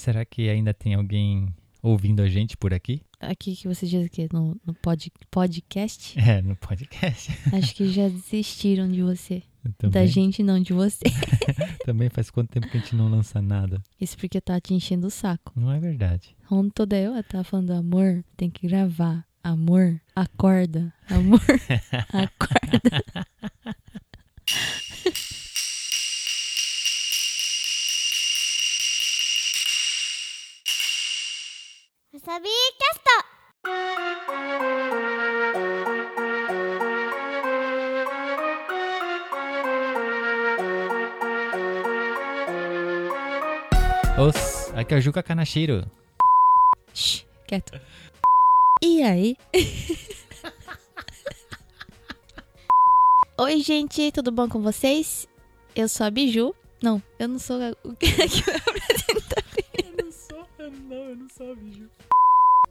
Será que ainda tem alguém ouvindo a gente por aqui? Aqui que você diz que no, no pod, podcast? É, no podcast. Acho que já desistiram de você. Da gente, não de você. também faz quanto tempo que a gente não lança nada? Isso porque tá te enchendo o saco. Não é verdade. Ontem toda eu tava falando, amor, tem que gravar. Amor, acorda. Amor, acorda. Os, aqui é o Juca Kanashiro. Shh, quieto. E aí? Oi, gente, tudo bom com vocês? Eu sou a Biju. Não, eu não sou a... o que que eu apresento? Eu não eu não sou bicho.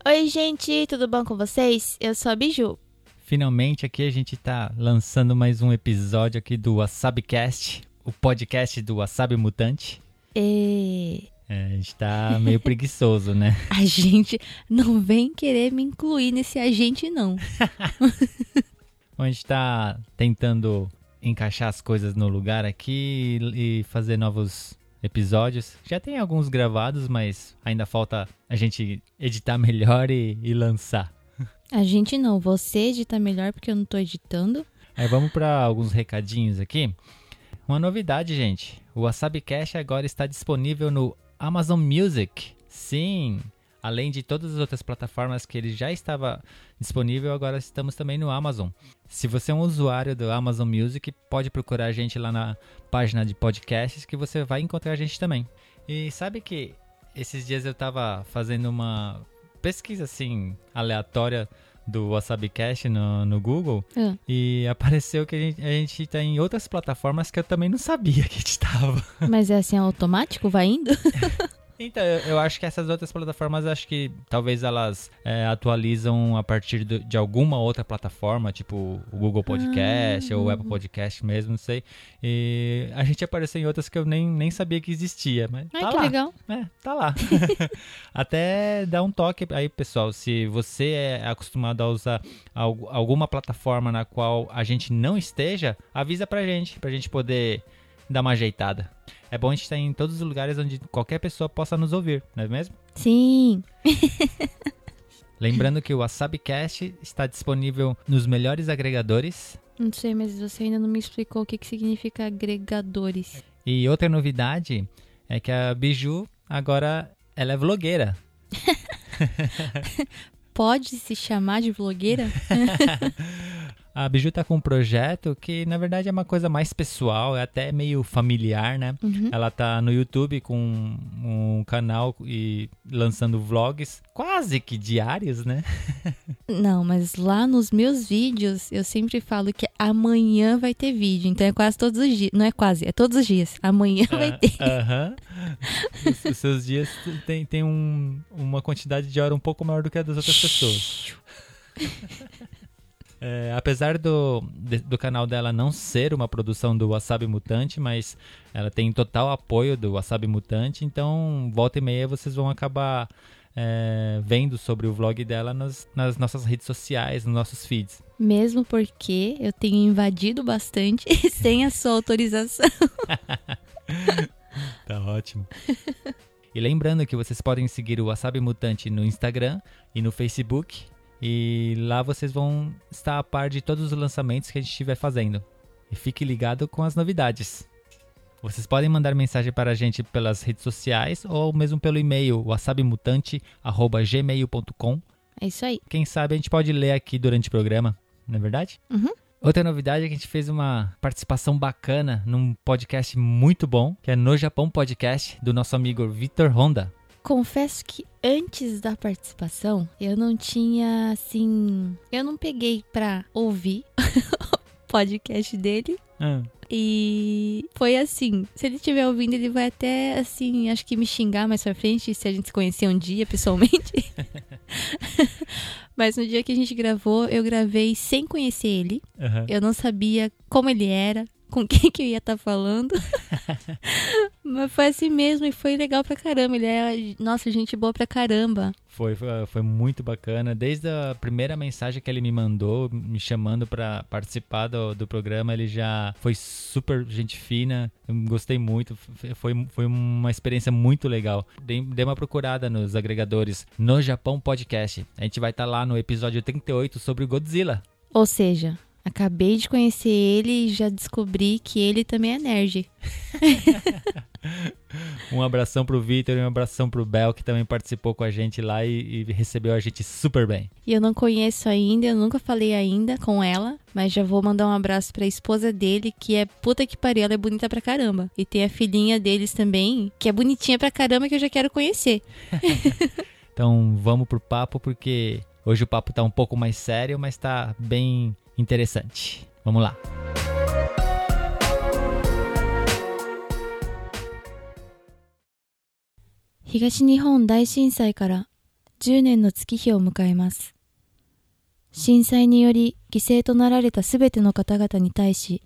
Oi, gente, tudo bom com vocês? Eu sou a Biju. Finalmente aqui a gente tá lançando mais um episódio aqui do WasabiCast, o podcast do Wasabi Mutante. E É, a gente tá meio preguiçoso, né? a gente não vem querer me incluir nesse agente, não. A gente tá tentando encaixar as coisas no lugar aqui e fazer novos episódios. Já tem alguns gravados, mas ainda falta a gente editar melhor e, e lançar. A gente não, você edita melhor porque eu não tô editando. Aí vamos para alguns recadinhos aqui. Uma novidade, gente. O WasabiCast agora está disponível no Amazon Music. Sim, além de todas as outras plataformas que ele já estava disponível, agora estamos também no Amazon. Se você é um usuário do Amazon Music, pode procurar a gente lá na página de podcasts que você vai encontrar a gente também. E sabe que esses dias eu estava fazendo uma pesquisa assim aleatória do WasabiCast no, no Google Ah, e apareceu que a gente, a gente tá em outras plataformas que eu também não sabia que a gente tava. mas é assim, automático, vai indo? Então, eu, acho que essas outras plataformas, acho que talvez elas é, atualizam a partir do- de alguma outra plataforma, tipo o Google Podcast Ah. ou o Apple Podcast mesmo, não sei. E a gente apareceu em outras que eu nem, nem sabia que existia, mas Ai, tá que lá. legal. É, tá lá. Até dá um toque aí, pessoal. Se você é acostumado a usar al- alguma plataforma na qual a gente não esteja, avisa pra gente, pra gente poder dar uma ajeitada. É bom a gente estar em todos os lugares onde qualquer pessoa possa nos ouvir, não é mesmo? Sim. Lembrando que o WasabiCast está disponível nos melhores agregadores. Não sei, mas você ainda não me explicou o que, que significa agregadores. E outra novidade é que a Biju agora ela é vlogueira. Pode se chamar de vlogueira? A Biju tá com um projeto que, na verdade, é uma coisa mais pessoal, é até meio familiar, né? Uhum. Ela tá no YouTube com um canal e lançando vlogs quase que diários, né? Não, mas lá nos meus vídeos eu sempre falo que amanhã vai ter vídeo. Então é quase todos os dias. Não é quase, é todos os dias. Amanhã vai ter. Ah, Aham. Os, os seus dias tem, tem um- uma quantidade de hora um pouco maior do que a das outras pessoas. É, apesar do, do canal dela não ser uma produção do Wasabi Mutante, mas ela tem total apoio do Wasabi Mutante, então volta e meia vocês vão acabar é, vendo sobre o vlog dela nas, nas nossas redes sociais, nos nossos feeds. Mesmo porque eu tenho invadido bastante sem a sua autorização. Tá ótimo. e lembrando que vocês podem seguir o Wasabi Mutante no Instagram e no Facebook. E lá vocês vão estar a par de todos os lançamentos que a gente estiver fazendo. E fique ligado com as novidades. Vocês podem mandar mensagem para a gente pelas redes sociais ou mesmo pelo e-mail wasabimutante.gmail.com. É isso aí. Quem sabe a gente pode ler aqui durante o programa, não é verdade? Uhum. Outra novidade é que a gente fez uma participação bacana num podcast muito bom, que é No Japão Podcast, do nosso amigo Vitor Honda. Confesso que antes da participação, eu não tinha, assim. Eu não peguei pra ouvir o podcast dele. Ah, E foi assim. Se ele estiver ouvindo, ele vai até, assim, acho que me xingar mais pra frente, se a gente se conhecer um dia pessoalmente. Mas no dia que a gente gravou, eu gravei sem conhecer ele. aham. Eu não sabia como ele era, com quem que eu ia estar falando. Mas foi assim mesmo e foi legal pra caramba. Ele é, nossa, gente boa pra caramba. Foi, foi, foi muito bacana. Desde a primeira mensagem que ele me mandou, me chamando para participar do, do programa, ele já foi super gente fina. Eu gostei muito. Foi, foi uma experiência muito legal. Dei, dei uma procurada nos agregadores no Japão Podcast. A gente vai estar tá lá no episódio 38 sobre o Godzilla. Ou seja, Acabei de conhecer ele e já descobri que ele também é nerd. um abração pro Vitor e um abração pro Bel, que também participou com a gente lá e, e, recebeu a gente super bem. E eu não conheço ainda, eu nunca falei ainda com ela, mas já vou mandar um abraço pra esposa dele, que é puta que pariu, ela é bonita pra caramba. E tem a filhinha deles também, que é bonitinha pra caramba, que eu já quero conhecer. então vamos pro papo, porque hoje o papo tá um pouco mais sério, mas tá bem interessante. Vamos lá. Higashi Nihon 大震災から10年の月日を迎えます。震災により犠牲となられたすべての方々に対し、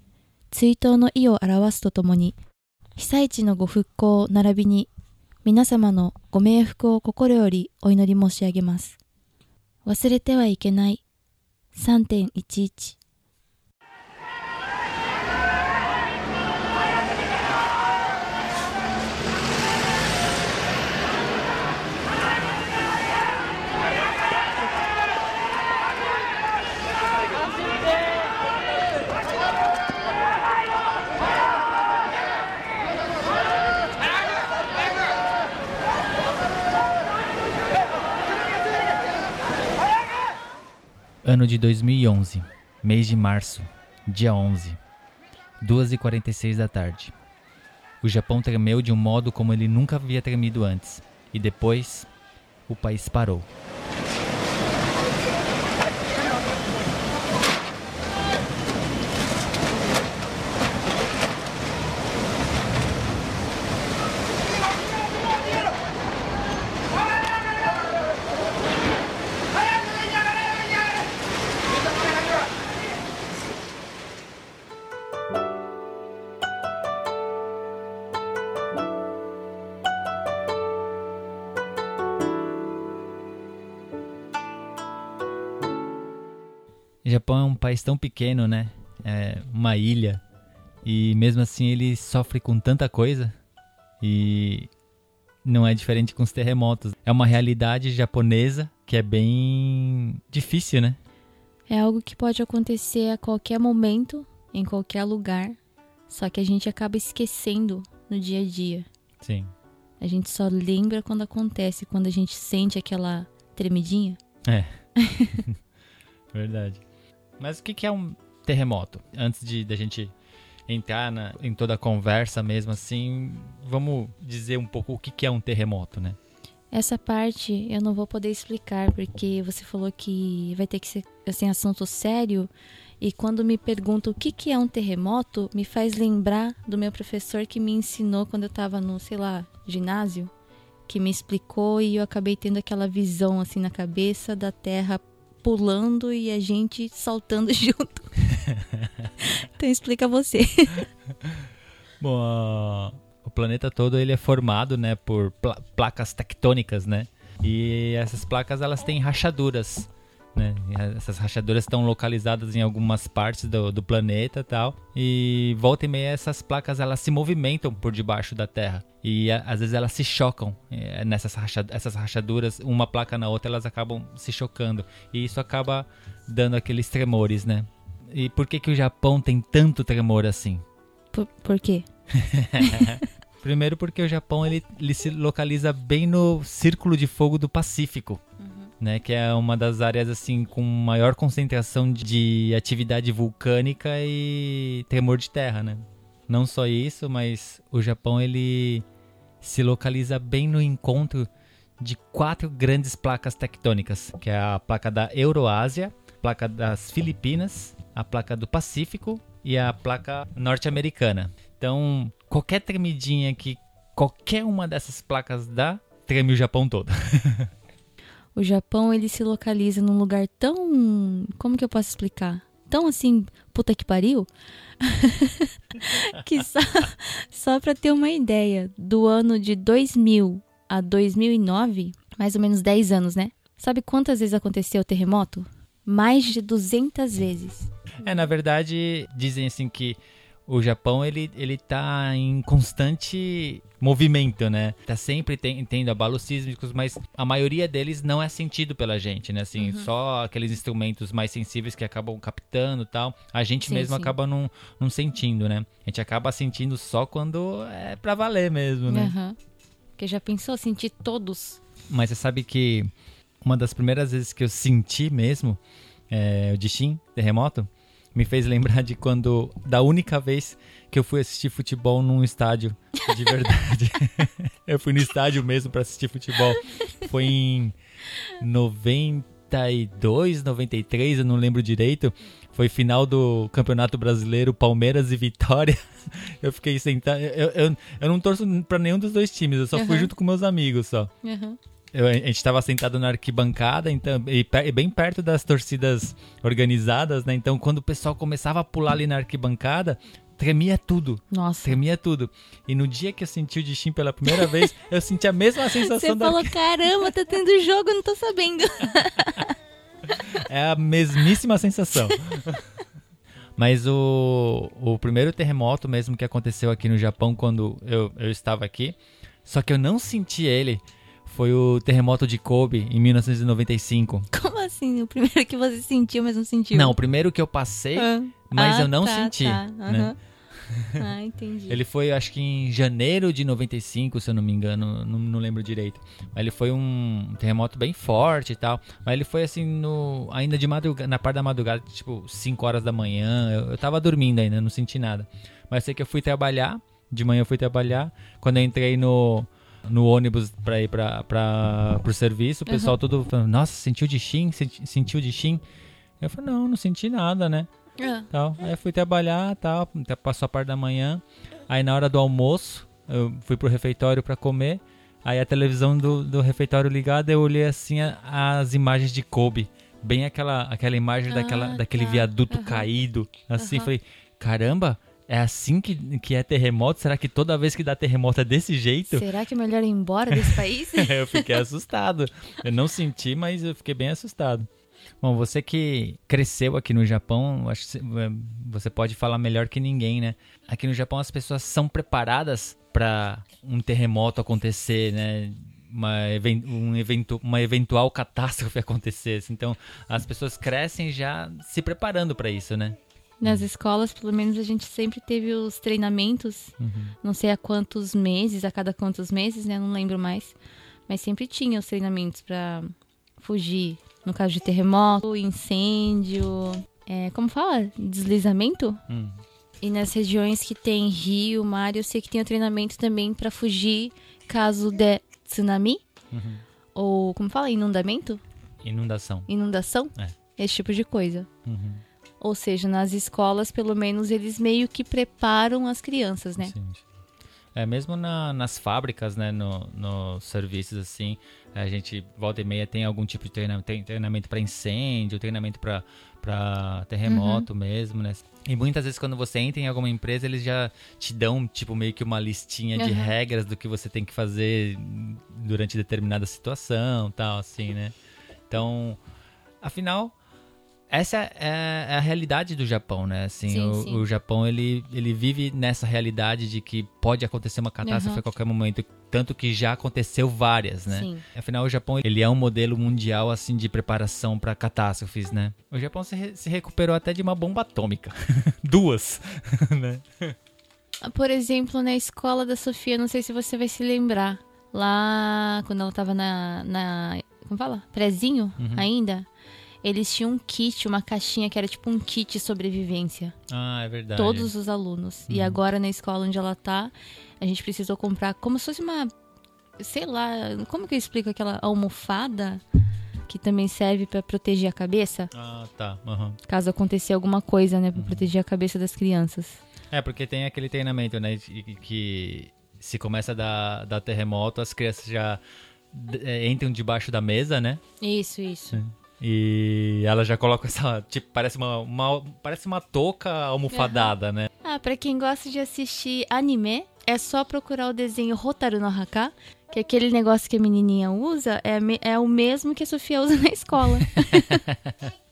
追悼の意を表すとともに、被災地のご復興並びに皆様のご冥福を心よりお祈り申し上げます。忘れてはいけない3.11 Ano de 2011, mês de março, dia 11, 2h46 da tarde. O Japão tremeu de um modo como ele nunca havia tremido antes, e depois o país parou. País tão pequeno, né? É uma ilha. E mesmo assim ele sofre com tanta coisa. E não é diferente com os terremotos. É uma realidade japonesa que é bem difícil, né? É algo que pode acontecer a qualquer momento, em qualquer lugar. Só que a gente acaba esquecendo no dia a dia. Sim. A gente só lembra quando acontece, quando a gente sente aquela tremidinha. É. Verdade. Mas o que, que é um terremoto? Antes de da gente entrar na, em toda a conversa mesmo assim, vamos dizer um pouco o que, que é um terremoto, né? Essa parte eu não vou poder explicar porque você falou que vai ter que ser assim assunto sério e quando me perguntam o que, que é um terremoto, me faz lembrar do meu professor que me ensinou quando eu estava no, sei lá, ginásio, que me explicou e eu acabei tendo aquela visão assim na cabeça da Terra pulando e a gente saltando junto. então explica você. Bom, o planeta todo ele é formado, né, por pla placas tectônicas, né? E essas placas elas têm rachaduras. Né? Essas rachaduras estão localizadas em algumas partes do, do planeta tal. E volta e meia essas placas elas se movimentam por debaixo da Terra. E a, às vezes elas se chocam é, nessas racha, essas rachaduras, uma placa na outra, elas acabam se chocando. E isso acaba dando aqueles tremores, né? E por que, que o Japão tem tanto tremor assim? Por, por quê? Primeiro porque o Japão ele, ele se localiza bem no círculo de fogo do Pacífico né, que é uma das áreas assim com maior concentração de atividade vulcânica e tremor de terra, né? Não só isso, mas o Japão ele se localiza bem no encontro de quatro grandes placas tectônicas, que é a placa da Euroásia, a placa das Filipinas, a placa do Pacífico e a placa norte-americana. Então, qualquer tremidinha que qualquer uma dessas placas dá, treme o Japão todo. O Japão ele se localiza num lugar tão, como que eu posso explicar? tão assim, puta que pariu, que só, só pra ter uma ideia, do ano de 2000 a 2009, mais ou menos 10 anos, né? Sabe quantas vezes aconteceu o terremoto? Mais de 200 vezes. É, na verdade, dizem assim que o Japão ele, ele tá em constante movimento, né? Tá sempre tendo abalos sísmicos, mas a maioria deles não é sentido pela gente, né? Assim, Uhum. só aqueles instrumentos mais sensíveis que acabam captando e tal. A gente Sim, mesmo sim. acaba não, não sentindo, né? A gente acaba sentindo só quando é pra valer mesmo, né? Aham. Porque já pensou sentir todos? Mas você sabe que uma das primeiras vezes que eu senti mesmo é, o Dishin, terremoto, me fez lembrar de quando, da única vez que eu fui assistir futebol num estádio de verdade. eu fui no estádio mesmo pra assistir futebol. Foi em 92, 93, eu não lembro direito. Foi final do Campeonato Brasileiro, Palmeiras e Vitória. Eu fiquei sentado. Eu, eu, eu não torço pra nenhum dos dois times, eu só fui Uhum. junto com meus amigos só. Aham. Eu- a gente estava sentado na arquibancada, então, e, e bem perto das torcidas organizadas, né? Então, quando o pessoal começava a pular ali na arquibancada, tremia tudo, Nossa. tremia tudo. E no dia que eu senti o Dishin pela primeira vez, eu senti a mesma sensação Você da falou, caramba, tá tendo jogo, eu não tô sabendo. É a mesmíssima sensação. Mas o, o primeiro terremoto mesmo que aconteceu aqui no Japão quando eu, eu estava aqui, só que eu não senti ele, foi o terremoto de Kobe em 1995. Como assim? O primeiro que você sentiu, mas não sentiu? Não, o primeiro que eu passei, Ah. mas Ah, eu não tá, senti. tá. né? Aham. Ah, entendi. Ele foi, acho que em janeiro de 95, se eu não me engano, não, não lembro direito. Mas ele foi um terremoto bem forte e tal. Mas ele foi assim, no, ainda de madrugada, na parte da madrugada, tipo 5 horas da manhã. Eu, eu tava dormindo ainda, não senti nada. Mas sei que eu fui trabalhar, de manhã eu fui trabalhar. Quando eu entrei no, no ônibus pra ir pra, pro serviço, o pessoal todo falando, nossa, sentiu de? Senti- Sentiu de Shin? Eu falei, não, não senti nada, né? Ah, tal. Aí fui trabalhar, tal, até passou a parte da manhã. Aí na hora do almoço, eu fui pro refeitório pra comer. Aí a televisão do, do refeitório ligada, eu olhei assim a- as imagens de Kobe. Bem aquela, aquela imagem Ah, daquela, daquele tá. viaduto Aham. caído. Assim, falei, caramba, é assim que, que é terremoto? Será que toda vez que dá terremoto é desse jeito? será que é melhor ir embora desse país? eu fiquei assustado. Eu não senti, mas eu fiquei bem assustado. Bom, você que cresceu aqui no Japão, acho que você- você pode falar melhor que ninguém, né? Aqui no Japão as pessoas são preparadas para um terremoto acontecer, né? Uma, um evento, uma eventual catástrofe acontecer. Então, as pessoas crescem já se preparando para isso, né? Nas escolas, pelo menos, a gente sempre teve os treinamentos, Uhum. não sei a quantos meses, a cada quantos meses, né? Não lembro mais. Mas sempre tinha os treinamentos pra fugir. No caso de terremoto, incêndio. é, como fala? Deslizamento? Hum. E nas regiões que tem rio, mar, eu sei que tem o treinamento também pra fugir caso de tsunami. Uhum. Ou, como fala? Inundamento? Inundação. Inundação? É. Esse tipo de coisa. Uhum. Ou seja, nas escolas, pelo menos, eles meio que preparam as crianças, né? Sim. É, mesmo na- nas fábricas, né, no, nos serviços, assim, a gente, volta e meia, tem algum tipo de treinamento, tem treinamento para incêndio, treinamento para terremoto mesmo, né? E muitas vezes quando você entra em alguma empresa, eles já te dão, tipo, meio que uma listinha de Uhum. regras do que você tem que fazer durante determinada situação, tal, assim, né? Então, afinal, essa é, é a realidade do Japão, né? Assim, Sim, o, sim. o Japão ele, ele vive nessa realidade de que pode acontecer uma catástrofe Uhum. a qualquer momento, tanto que já aconteceu várias, né? Sim. Afinal, o Japão ele é um modelo mundial assim de preparação para catástrofes, né? O Japão se, re- se recuperou até de uma bomba atômica, duas, né? Por exemplo, na escola da Sofia, não sei se você vai se lembrar. Lá, quando ela tava na. na como fala? Prezinho Uhum. ainda. Eles tinham um kit, uma caixinha que era tipo um kit sobrevivência. Ah, é verdade. Todos os alunos. E Uhum. agora na escola onde ela tá, a gente precisou comprar como se fosse uma. Sei lá, como que eu explico aquela almofada que também serve pra proteger a cabeça? Ah, tá. aham. Caso acontecer alguma coisa, né? Pra Uhum. proteger a cabeça das crianças. É, porque tem aquele treinamento, né? Que, se começa a dar, dar terremoto, as crianças já é, entram debaixo da mesa, né? Isso, isso. E ela já coloca essa, tipo, parece uma, uma parece uma touca almofadada, né? Ah, pra quem gosta de assistir anime, é só procurar o desenho Hotaru no Haka, que aquele negócio que a menininha usa é, é o mesmo que a Sofia usa na escola.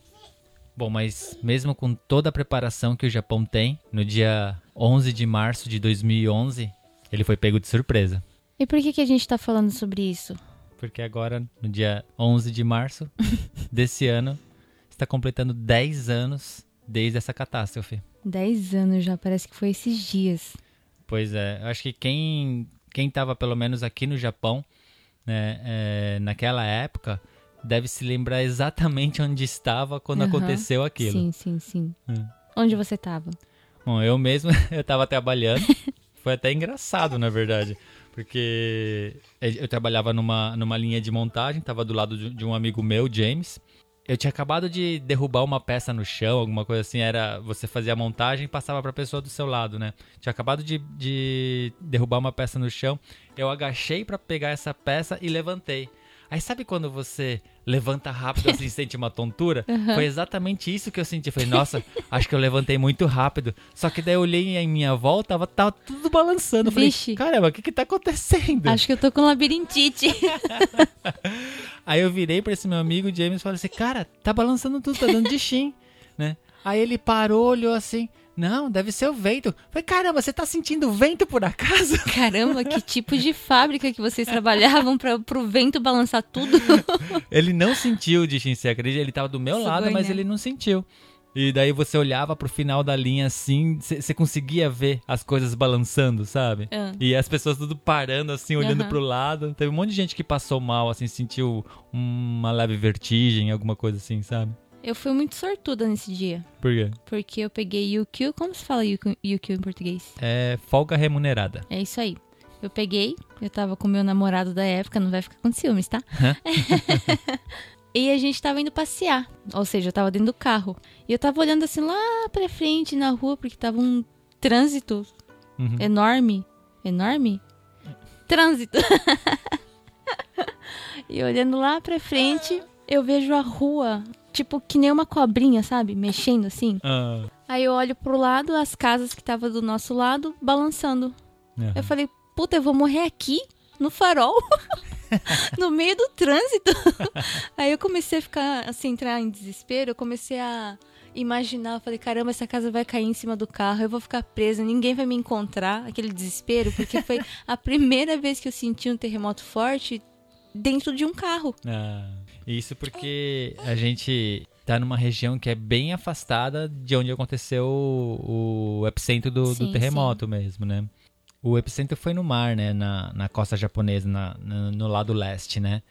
Bom, mas mesmo com toda a preparação que o Japão tem, no dia 11 de março de 2011, ele foi pego de surpresa. e por que, que a gente tá falando sobre isso? Porque agora, no dia 11 de março desse ano, está completando 10 anos desde essa catástrofe. Dez anos já, parece que foi esses dias. Pois é, eu acho que quem quem estava pelo menos aqui no Japão, né, é, naquela época, deve se lembrar exatamente onde estava quando Aham. aconteceu aquilo. Sim, sim, sim. Hum. Onde você tava? Bom, eu mesmo, eu tava trabalhando. Foi até engraçado, na verdade. Porque eu trabalhava numa, numa linha de montagem, tava do lado de de um amigo meu, James. Eu tinha acabado de derrubar uma peça no chão, alguma coisa assim. Era você fazia a montagem e passava pra pessoa do seu lado, né? Tinha acabado de, de derrubar uma peça no chão. Eu agachei pra pegar essa peça e levantei. Aí sabe quando você levanta rápido assim sente uma tontura? Foi exatamente isso que eu senti. Falei, nossa, acho que eu levantei muito rápido. Só que daí eu olhei em minha volta, tava, tava tudo balançando. Eu Falei, Vixe. caramba, o que que tá acontecendo? Acho que eu tô com labirintite. Aí eu virei pra esse meu amigo James e falei assim, cara, tá balançando tudo, tá dando de chim, né? Aí ele parou, olhou assim, não, deve ser o vento. Falei, caramba, você tá sentindo vento por acaso? Caramba, que tipo de fábrica que vocês trabalhavam pra, pro vento balançar tudo? Ele não sentiu de você acredita? Ele tava do meu lado, Sugoi, mas né? ele não sentiu. E daí você olhava pro final da linha assim, você conseguia ver as coisas balançando, sabe? Ah. E as pessoas tudo parando assim, olhando Aham. pro lado. Teve um monte de gente que passou mal, assim, sentiu uma leve vertigem, alguma coisa assim, sabe? Eu fui muito sortuda nesse dia. Por quê? Porque eu peguei UQ. Como se fala UQ, UQ em português? É folga remunerada. É isso aí. Eu peguei, eu tava com meu namorado da época, não vai ficar com ciúmes, tá? e a gente tava indo passear. Ou seja, eu tava dentro do carro. E eu tava olhando assim lá pra frente na rua, porque tava um trânsito Uhum. enorme. Enorme? Trânsito. e olhando lá pra frente, eu vejo a rua, tipo, que nem uma cobrinha, sabe? Mexendo assim. Ah, Aí eu olho pro lado, as casas que estavam do nosso lado, balançando. aham. Eu falei, puta, eu vou morrer aqui, no farol, no meio do trânsito. Aí eu comecei a ficar, assim, entrar em desespero, eu comecei a imaginar, eu falei, caramba, essa casa vai cair em cima do carro, eu vou ficar presa, ninguém vai me encontrar, aquele desespero, porque foi a primeira vez que eu senti um terremoto forte dentro de um carro. Ah, isso porque a gente tá numa região que é bem afastada de onde aconteceu o, o epicentro do, do Sim, terremoto mesmo, né? O epicentro foi no mar, né? Na, na costa japonesa, na, na- no lado leste, né?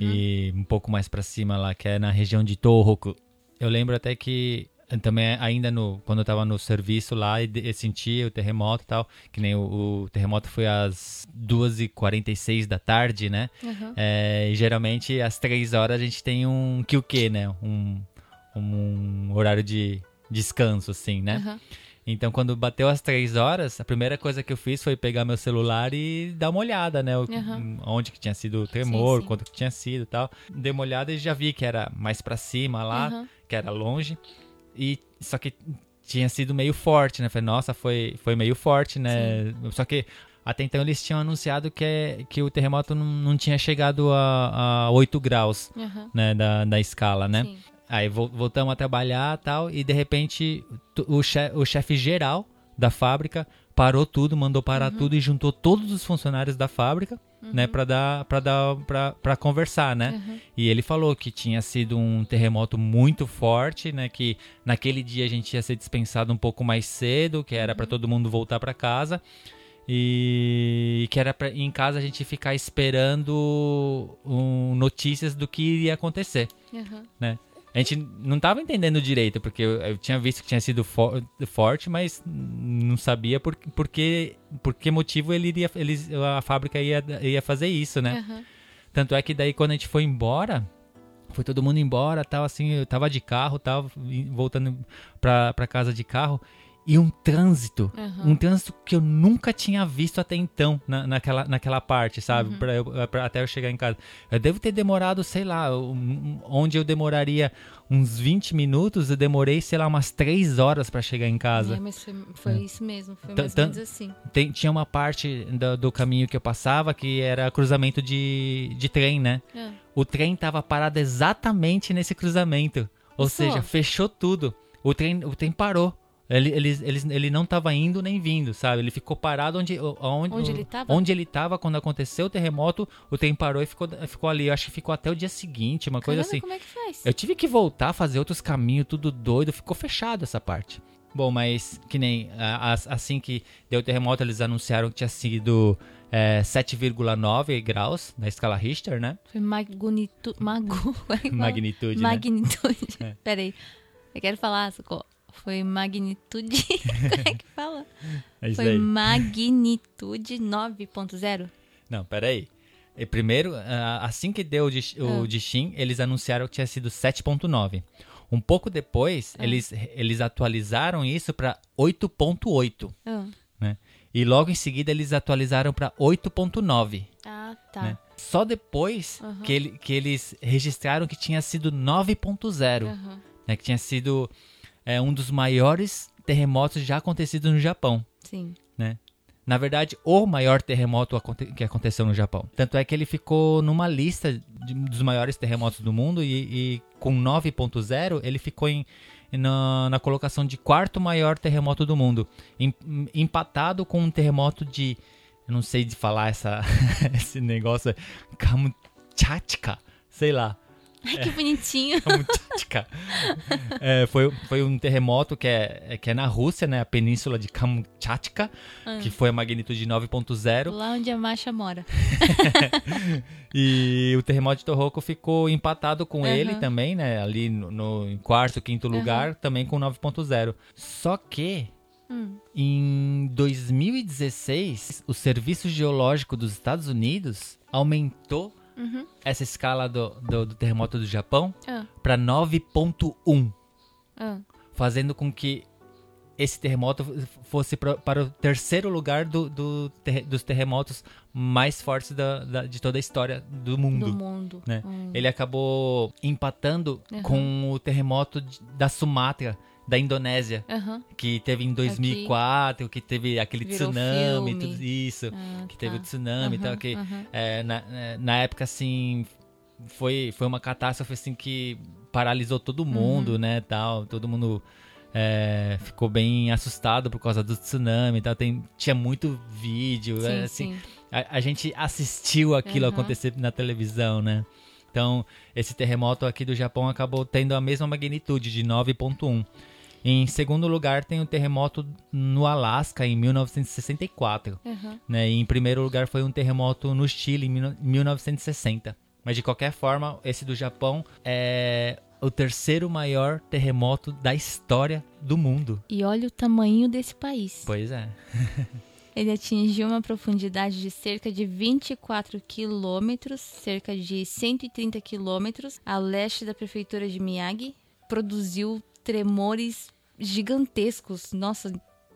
E um pouco mais pra cima lá, que é na região de Tohoku. Eu lembro até que também ainda no quando eu tava no serviço lá e eu senti o terremoto e tal, que nem o, o terremoto foi às 2h46 da tarde, né? É, e geralmente às 3 horas a gente tem um QQ, né? Um, um horário de descanso, assim, né? Aham. Então, quando bateu as três horas, a primeira coisa que eu fiz foi pegar meu celular e dar uma olhada, né? O- Aham. Onde que tinha sido o tremor, Sim, sim. quanto que tinha sido e tal. Dei uma olhada e já vi que era mais pra cima lá, Aham. que era longe. E só que tinha sido meio forte, né? Falei, nossa, foi, foi meio forte, né? Só que até então eles tinham anunciado que, que o terremoto não, não tinha chegado a, a 8 graus, Aham. né? Da, da escala, né? Sim. Aí vol- voltamos a trabalhar tal, e de repente o, che o chefe geral da fábrica parou tudo, mandou parar tudo e juntou todos os funcionários da fábrica, né, para dar para dar pra, pra conversar, né? Uhum. E ele falou que tinha sido um terremoto muito forte, né, que naquele dia a gente ia ser dispensado um pouco mais cedo, que era para todo mundo voltar para casa. E que era pra, em casa a gente ficar esperando um, notícias do que iria acontecer Aham. né? A gente não tava entendendo direito, porque eu, eu tinha visto que tinha sido for- forte, mas não sabia por, por, que, por que motivo ele iria, eles, a fábrica ia, ia fazer isso, né? Aham. Tanto é que daí quando a gente foi embora, foi todo mundo embora, tal, assim, eu tava de carro, tal, e- voltando pra, pra casa de carro, e um trânsito. Aham. Um trânsito que eu nunca tinha visto até então na, naquela, naquela parte, sabe? Uhum. Pra eu- pra- até eu chegar em casa. Eu devo ter demorado, sei lá, um- onde eu demoraria uns 20 minutos, eu demorei, sei lá, umas 3 horas pra chegar em casa. É, mas foi, foi isso mesmo, foi mais ou menos assim. Tem- tinha uma parte do, do caminho que eu passava que era cruzamento de, de trem, né? É. O trem tava parado exatamente nesse cruzamento. Ou seja, fechou tudo. O trem, o trem parou. Ele, ele, ele, ele não tava indo nem vindo, sabe? Ele ficou parado onde, onde, Onde ele tava? Onde ele tava quando aconteceu o terremoto, o trem parou e ficou, ficou ali. Eu acho que ficou até o dia seguinte, uma coisa Caramba, assim. como é que faz? Eu tive que voltar, fazer outros caminhos, tudo doido. Ficou fechado essa parte. Bom, mas que nem assim que deu o terremoto, eles anunciaram que tinha sido é, 7,9 graus na escala Richter, né? Foi magnitude. Magu... como é? Magnitude, né? Magnitude. É. Peraí. Eu quero falar, socorro. Foi magnitude. como é que fala? É Foi aí. magnitude 9.0. Não, peraí. E primeiro, assim que deu o de, o Ah. eles anunciaram que tinha sido 7.9. Um pouco depois, Ah. eles, eles atualizaram isso para 8.8, Ah, né? E logo em seguida eles atualizaram para 8.9. Ah, tá. né? Só depois que, ele- que eles registraram que tinha sido 9.0, Aham. né? Que tinha sido é, um dos maiores terremotos já acontecidos no Japão, Sim. né? Na verdade, o maior terremoto que aconteceu no Japão. Tanto é que ele ficou numa lista de- dos maiores terremotos do mundo e, e com 9.0 ele ficou em, na, na colocação de quarto maior terremoto do mundo, em- empatado com um terremoto de, eu não sei de falar essa esse negócio, Kamchatka, sei lá. Ai, que bonitinho. Kamchatka. É, foi, foi um terremoto que é, que é na Rússia, né? A península de Kamchatka, Ah. que foi a magnitude 9.0. Lá onde a Masha mora. E o terremoto de Tohoku ficou empatado com Aham. ele também, né? Ali no, no- em quarto, quinto lugar, também com 9.0. Só que Hum. em 2016, o Serviço Geológico dos Estados Unidos aumentou Uhum. essa escala do, do- do terremoto do Japão Ah, para 9.1. ah. fazendo com que esse terremoto fosse pra- para o terceiro lugar do- do terre- dos terremotos mais fortes da- da- de toda a história do mundo. Do mundo. né? Hum. Ele acabou empatando Aham. com o terremoto de- da Sumatra, da Indonésia, Aham. que teve em 2004, que teve aquele Virou tsunami, filme. tudo isso, Ah, que teve tá. o tsunami e tal, Aham, que aham. é, na, é, na época, assim, foi, foi uma catástrofe, assim, que paralisou todo Uhum. mundo, né, tal. Todo mundo é, ficou bem assustado por causa do tsunami tal. Tem, tinha muito vídeo, Sim, é, assim. sim. A, a gente assistiu aquilo acontecer na televisão, né? Então, esse terremoto aqui do Japão acabou tendo a mesma magnitude, de 9.1. Em segundo lugar, tem o terremoto no Alasca, em 1964 Aham. né? E em primeiro lugar foi um terremoto no Chile em mil- 1960. Mas de qualquer forma, esse do Japão é o terceiro maior terremoto da história do mundo. E olha o tamanho desse país. Pois é. Ele atingiu uma profundidade de cerca de 24 quilômetros, cerca de 130 quilômetros, a leste da prefeitura de Miyagi. Produziu tremores gigantescos. Nossa,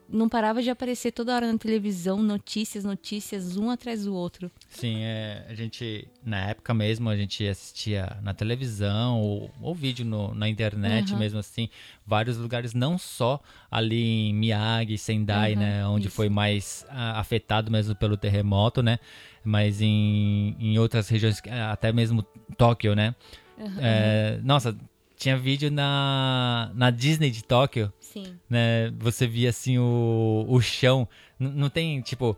não parava de aparecer toda hora na televisão notícias, notícias, um atrás do outro. Sim, é, a gente, na época mesmo, a gente assistia na televisão ou, ou vídeo no- na internet Uhum. mesmo assim, vários lugares, não só ali em Miyagi, Sendai, Uhum, né, onde isso. foi mais ah, afetado mesmo pelo terremoto, né, mas em, em outras regiões, até mesmo Tóquio, né, Uhum. É, nossa, tinha vídeo na, na Disney de Tóquio, Sim. né? Você via assim o, o chão. N- não tem, tipo,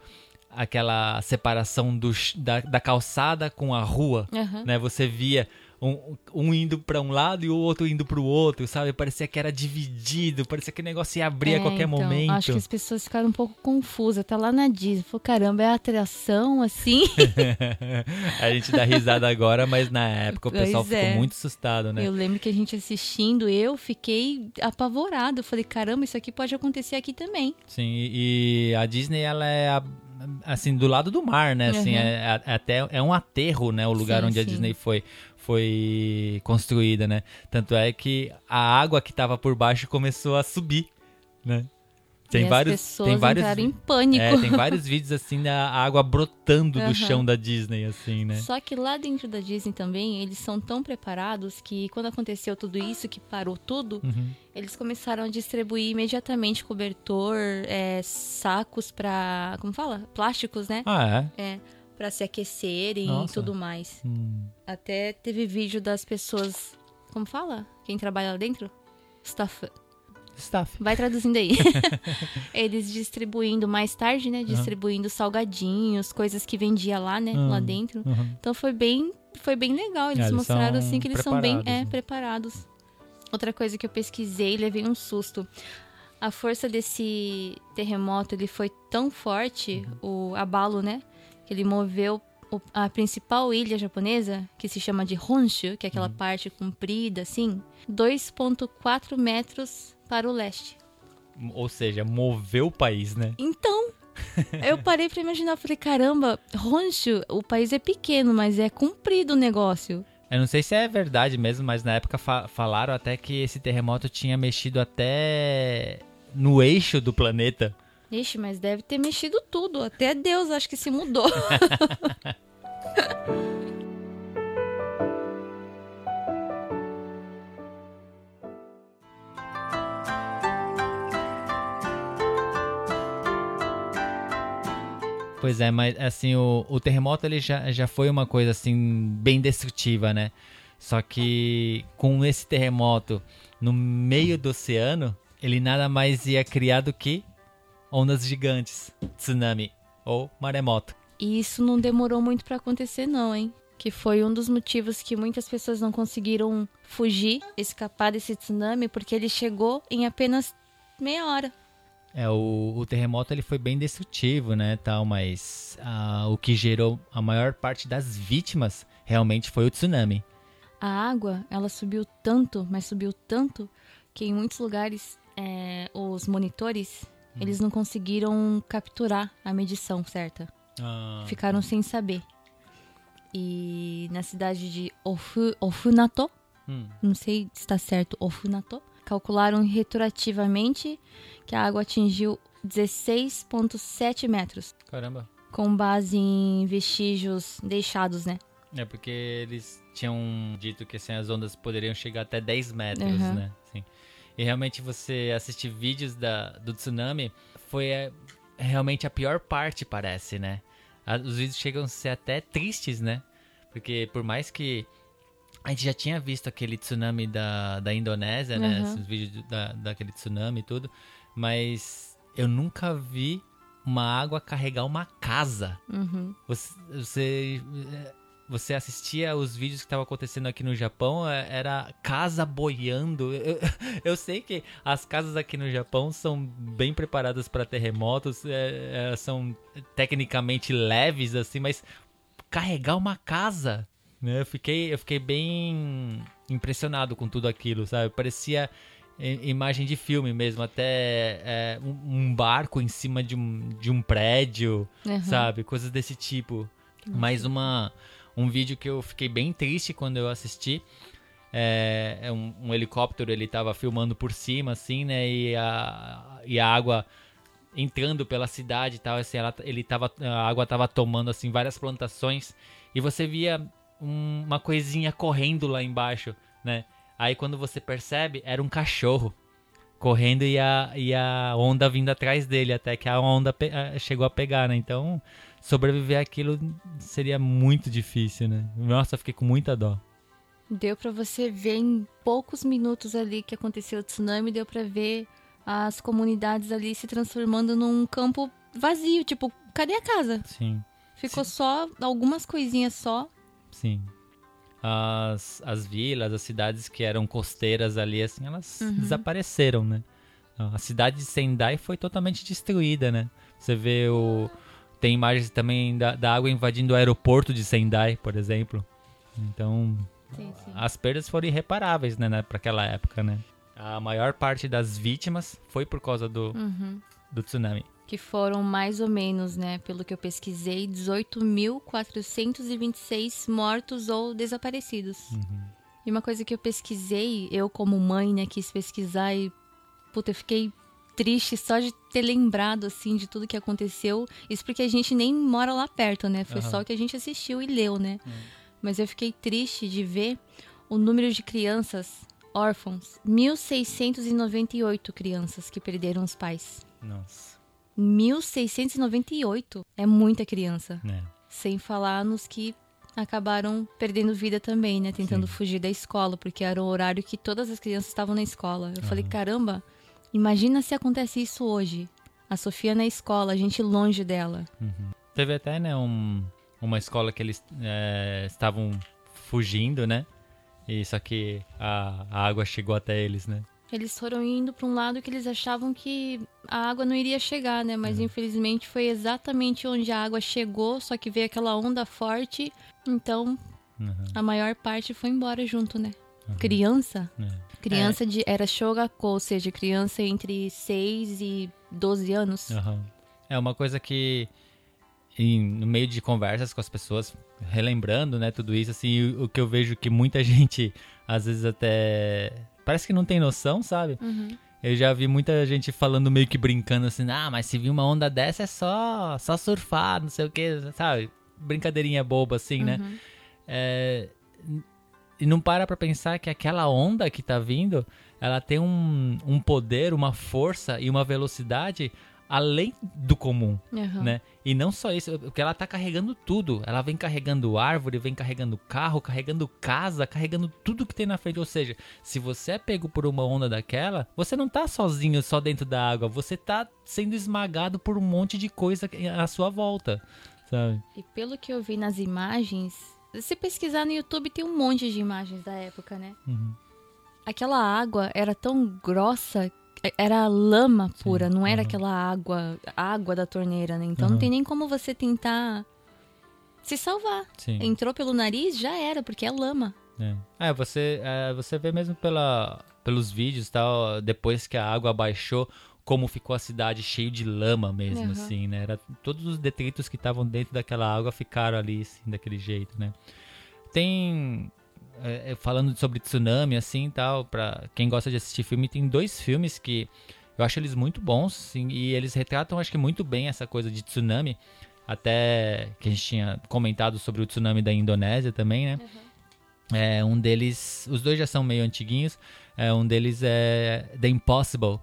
aquela separação do, da, da calçada com a rua, Aham. né? Você via um, um indo pra um lado e o outro indo pro outro, sabe? Parecia que era dividido, parecia que o negócio ia abrir É, a qualquer então, momento. Acho que as pessoas ficaram um pouco confusas. Tá lá na Disney. Falou, caramba, é atração assim? a gente dá risada agora, mas na época o Pois pessoal é. ficou muito assustado, né? Eu lembro que a gente assistindo, eu fiquei apavorado. Falei, caramba, isso aqui pode acontecer aqui também. Sim, e e a Disney, ela é a- assim, do lado do mar, né? Assim, Uhum. é, é até é um aterro, né? O lugar Sim, onde a sim. Disney foi, foi construída, né? Tanto é que a água que tava por baixo começou a subir, né? Tem e vários, as pessoas tem vários, entraram em pânico. é, tem vários vídeos assim da água brotando do Aham. chão da Disney, assim, né? Só que lá dentro da Disney também, eles são tão preparados que quando aconteceu tudo isso, que parou tudo, Uhum. eles começaram a distribuir imediatamente cobertor, é, sacos pra. Como fala? Plásticos, né? Ah, é? É. Pra se aquecerem e Nossa. tudo mais. Hum. Até teve vídeo das pessoas. Como fala? Quem trabalha lá dentro? Staff. Staff. Vai traduzindo aí. Eles distribuindo mais tarde, né? Distribuindo salgadinhos, coisas que vendia lá, né? Lá Hum. dentro. Uhum. Então foi bem, foi bem legal. Eles, Ah, eles mostraram assim que eles são bem preparados, é, né? preparados. Outra coisa que eu pesquisei, levei um susto. A força desse terremoto, ele foi tão forte, Uhum. o abalo, né? Que ele moveu a principal ilha japonesa, que se chama de Honshu, que é Uhum. aquela parte comprida, assim, 2,4 metros para o leste. Ou seja, moveu o país, né? Então, eu parei pra imaginar, falei, caramba, Honshu, o país é pequeno, mas é comprido o negócio. Eu não sei se é verdade mesmo, mas na época fa- falaram até que esse terremoto tinha mexido até no eixo do planeta. Ixi, mas deve ter mexido tudo. Até Deus acho que se mudou. Pois é, mas assim, o, o terremoto ele já, já foi uma coisa assim bem destrutiva, né? Só que com esse terremoto no meio do oceano, ele nada mais ia criar do que ondas gigantes, tsunami ou maremoto. E isso não demorou muito pra acontecer, não, hein? Que foi um dos motivos que muitas pessoas não conseguiram fugir, escapar desse tsunami, porque ele chegou em apenas meia hora. É, o, o terremoto ele foi bem destrutivo, né, tal, mas ah, o que gerou a maior parte das vítimas realmente foi o tsunami. A água, ela subiu tanto, mas subiu tanto, que em muitos lugares é, os monitores, eles não conseguiram capturar a medição certa. Ah, Ficaram sem saber. E na cidade de Ofu, Ofunato, hum, não sei se está certo, Ofunato, calcularam retroativamente que a água atingiu 16,7 metros, caramba. com base em vestígios deixados, né? É porque eles tinham dito que assim, as ondas poderiam chegar até 10 metros, Uhum. né? Sim. E realmente você assistir vídeos da, do tsunami foi é, realmente a pior parte, parece, né? A- Os vídeos chegam a ser até tristes, né? Porque por mais que a gente já tinha visto aquele tsunami da, da Indonésia, né? Uhum. Esses vídeos da, daquele tsunami e tudo. Mas eu nunca vi uma água carregar uma casa. Uhum. Você, você, você assistia os vídeos que estavam acontecendo aqui no Japão, é- era casa boiando. Eu, eu sei que as casas aqui no Japão são bem preparadas para terremotos, é, é, são tecnicamente leves assim, mas carregar uma casa, né? Eu fiquei, eu fiquei bem impressionado com tudo aquilo, sabe? Parecia imagem de filme mesmo, até é, um, um barco em cima de um, de um prédio Uhum. sabe? Coisas desse tipo. Mais uma, um vídeo que eu fiquei bem triste quando eu assisti. É, é um, um helicóptero, ele tava filmando por cima, assim, né? E a, e a água entrando pela cidade e tal, assim, ela, ele tava, a água tava tomando, assim, várias plantações. E você via um- uma coisinha correndo lá embaixo, né? Aí quando você percebe, era um cachorro correndo e a, e a onda vindo atrás dele, até que a onda chegou a pegar, né? Então, sobreviver àquilo seria muito difícil, né? Nossa, fiquei com muita dó. Deu pra você ver em poucos minutos ali que aconteceu o tsunami, deu pra ver as comunidades ali se transformando num campo vazio, tipo, cadê a casa? Sim, Ficou só algumas coisinhas só. Sim. As, as vilas, as cidades que eram costeiras ali, assim, elas desapareceram, né? A cidade de Sendai foi totalmente destruída, né? Você vê o... Tem imagens também da, da água invadindo o aeroporto de Sendai, por exemplo. Então, Sim, sim. as perdas foram irreparáveis, né, né para aquela época, né? A maior parte das vítimas foi por causa do, Uhum. do tsunami. Que foram mais ou menos, né, pelo que eu pesquisei, 18.426 mortos ou desaparecidos. E uma coisa que eu pesquisei, eu como mãe, né, quis pesquisar e, puta, eu fiquei triste só de ter lembrado, assim, de tudo que aconteceu. Isso porque a gente nem mora lá perto, né? Foi Aham. só o que a gente assistiu e leu, né? Hum. Mas eu fiquei triste de ver o número de crianças órfãos. 1.698 crianças que perderam os pais. Nossa. 1.698 é muita criança. né? Sem falar nos que acabaram perdendo vida também, né? Tentando Sim. fugir da escola, porque era o horário que todas as crianças estavam na escola. Eu falei, Aham. caramba, imagina se acontece isso hoje. A Sofia na escola, a gente longe dela. Teve até, né, um, uma escola que eles é, estavam fugindo, né? E só que a, a água chegou até eles, né? Eles foram indo para um lado que eles achavam que a água não iria chegar, né? Mas infelizmente foi exatamente onde a água chegou, só que veio aquela onda forte, então Uhum, a maior parte foi embora junto, né? Criança? né? Criança de era Shogaku, ou seja, criança entre 6 e 12 anos. Aham. É uma coisa que em- no meio de conversas com as pessoas, relembrando, né, tudo isso, assim, o, o que eu vejo que muita gente às vezes até parece que não tem noção, sabe? Uhum. Eu já vi muita gente falando meio que brincando assim, ah, mas se vir uma onda dessa é só só surfar, não sei o que, sabe? Brincadeirinha boba assim, né? Uhum. É, e não para pra pensar que aquela onda que tá vindo, ela tem um, um poder, uma força e uma velocidade além do comum, Aham. né? E não só isso, porque ela tá carregando tudo. Ela vem carregando árvore, vem carregando carro, carregando casa, carregando tudo que tem na frente. Ou seja, se você é pego por uma onda daquela, você não tá sozinho só dentro da água, você tá sendo esmagado por um monte de coisa à sua volta, sabe? E pelo que eu vi nas imagens, se pesquisar no YouTube tem um monte de imagens da época, né? Uhum. Aquela água era tão grossa, era lama pura, não era aham. aquela água, água da torneira, né? Então Aham. não tem nem como você tentar se salvar. Sim. Entrou pelo nariz, já era, porque é lama. É, É, você, é, você vê mesmo pela, pelos vídeos tal, depois que a água baixou, como ficou a cidade cheio de lama mesmo, Aham. assim, né? Era, todos os detritos que estavam dentro daquela água ficaram ali, assim, daquele jeito, né? Tem, é, é, falando sobre tsunami, assim, e tal, pra quem gosta de assistir filme, tem dois filmes que eu acho eles muito bons, assim, e eles retratam, acho que muito bem essa coisa de tsunami, até que a gente tinha comentado sobre o tsunami da Indonésia também, né? É, um deles, os dois já são meio antiguinhos. É, um deles é The Impossible,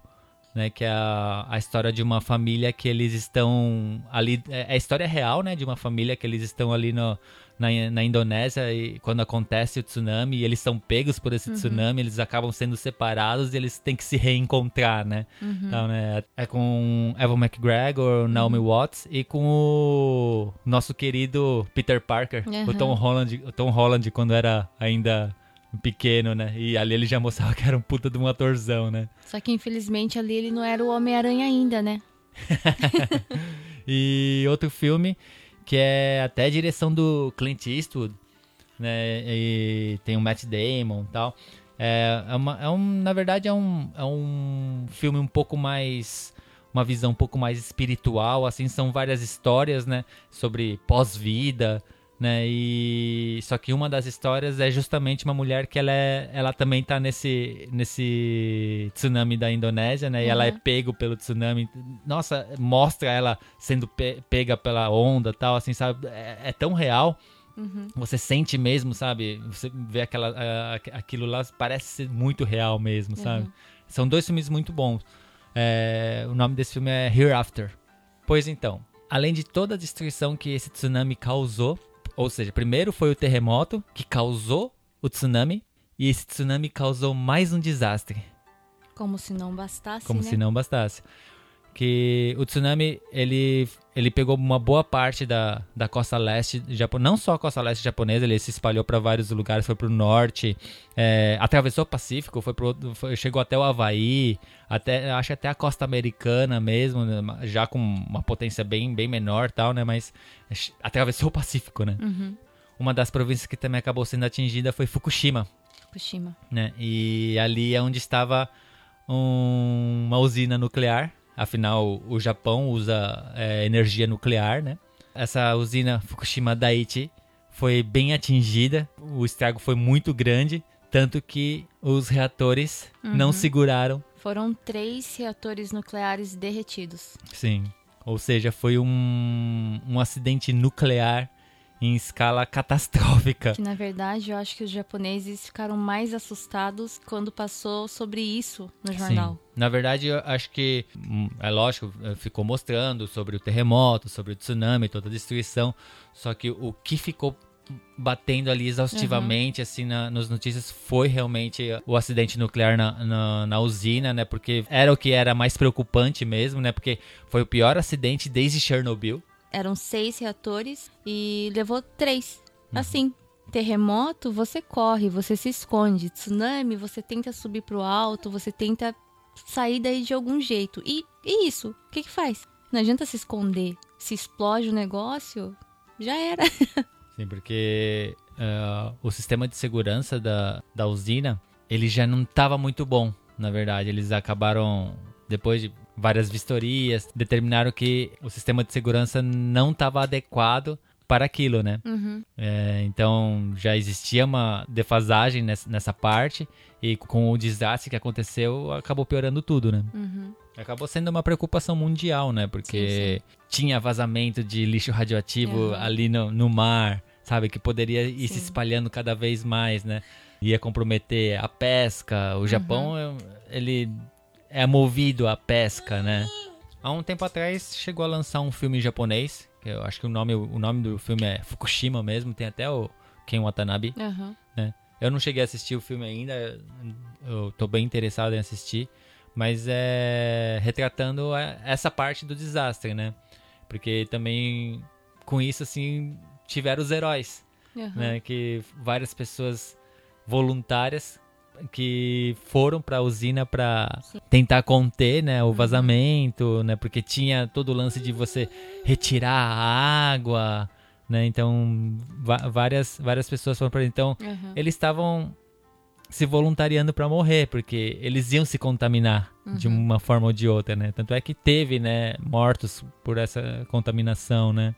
né? Que é a, a história de uma família que eles estão ali. É é a história real, né? De uma família que eles estão ali no, na, na Indonésia e quando acontece o tsunami e eles são pegos por esse tsunami, eles acabam sendo separados e eles têm que se reencontrar, né? Então, né? É com Evan McGregor, Naomi Watts e com o nosso querido Peter Parker, o Aham. Tom Holland, o Tom Holland quando era ainda pequeno, né? E ali ele já mostrava que era um puta de um atorzão, né? Só que infelizmente ali ele não era o Homem-Aranha ainda, né? E outro filme que é até a direção do Clint Eastwood, né? E tem o Matt Damon e tal. É, é, uma, é um, na verdade é um, é um filme um pouco mais uma visão um pouco mais espiritual, assim, são várias histórias, né, sobre pós-vida, né, e só que uma das histórias é justamente uma mulher que ela, é, ela também tá nesse, nesse tsunami da Indonésia, né, e ela é Uhum. pego pelo tsunami, nossa, mostra ela sendo pe- pega pela onda tal, assim, sabe, é, é tão real, você sente mesmo, sabe, você vê aquela, a- aquilo lá, parece ser muito real mesmo, sabe, Uhum. são dois filmes muito bons, é, o nome desse filme é Hereafter. Pois então, além de toda a destruição que esse tsunami causou, ou seja, primeiro foi o terremoto que causou o tsunami, e esse tsunami causou mais um desastre, Como se não bastasse, como né? se não bastasse. Que o tsunami, ele, ele pegou uma boa parte da, da costa leste, não só a costa leste japonesa, ele se espalhou para vários lugares, foi pro norte, é, atravessou o Pacífico, foi pro, foi- chegou até o Havaí, até, acho que até a costa americana mesmo, né, já com uma potência bem, bem menor tal, né, mas atravessou o Pacífico, né. Uhum. Uma das províncias que também acabou sendo atingida foi Fukushima, Fukushima. né? E ali é onde estava um- uma usina nuclear. Afinal, o Japão usa é, energia nuclear, né? Essa usina Fukushima Daiichi foi bem atingida. O estrago foi muito grande, tanto que os reatores não seguraram, Foram três reatores nucleares derretidos. Sim. Ou seja, foi um, um acidente nuclear em escala catastrófica. Que na verdade eu acho que os japoneses ficaram mais assustados quando passou sobre isso no jornal. Sim. Na verdade, eu acho que, hum, é lógico, ficou mostrando sobre o terremoto, sobre o tsunami, toda a destruição. Só que o que ficou batendo ali exaustivamente, uhum. assim, na, nas notícias, foi realmente o acidente nuclear na, na, na, usina, né? Porque era o que era mais preocupante mesmo, né? Porque foi o pior acidente desde Chernobyl. Eram seis reatores e levou três. Uhum. Assim, terremoto, você corre, você se esconde. Tsunami, você tenta subir pro alto, você tenta sair daí de algum jeito. E, e isso, o que que faz? Não adianta se esconder. Se explode o negócio, já era. Sim, porque uh, o sistema de segurança da, da usina, ele já não estava muito bom, na verdade. Eles acabaram, depois de várias vistorias, determinaram que o sistema de segurança não estava adequado para aquilo, né? Uhum. É, então já existia uma defasagem nessa, nessa, parte e com o desastre que aconteceu acabou piorando tudo, né? Uhum. Acabou sendo uma preocupação mundial, né? Porque sim, sim. tinha vazamento de lixo radioativo uhum. ali no, no, mar, sabe? Que poderia ir sim. se espalhando cada vez mais, né? Ia comprometer a pesca. O Japão, uhum. ele é movido à pesca, né? Há um tempo atrás chegou a lançar um filme japonês, que eu acho que o nome, o nome do filme é Fukushima mesmo, tem até o Ken Watanabe, uhum. né? Eu não cheguei a assistir o filme ainda, eu tô bem interessado em assistir, mas é retratando essa parte do desastre, né? Porque também com isso assim tiveram os heróis, uhum. né? Que várias pessoas voluntárias que foram para a usina para tentar conter, né, o uhum. vazamento, né, porque tinha todo o lance de você retirar a água, né, então várias várias pessoas foram para então uhum. eles estavam se voluntariando para morrer, porque eles iam se contaminar uhum. de uma forma ou de outra, né? Tanto é que teve, né, mortos por essa contaminação, né?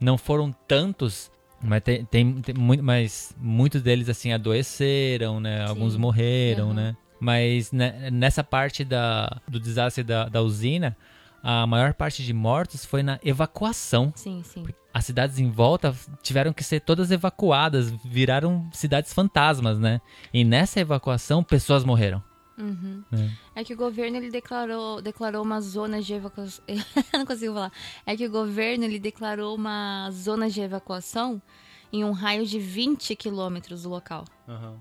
Não foram tantos mas tem, tem, tem muito, mas muitos deles assim adoeceram, né? Sim. Alguns morreram, uhum. né? Mas né, nessa parte da, do desastre da, da usina, a maior parte de mortos foi na evacuação. Sim, sim. As cidades em volta tiveram que ser todas evacuadas, viraram cidades fantasmas, né? E nessa evacuação, pessoas morreram. Uhum. É. é. que o governo ele declarou, declarou uma zona de evacuação. não consigo falar. É que o governo ele declarou uma zona de evacuação em um raio de 20 quilômetros do local. Uhum.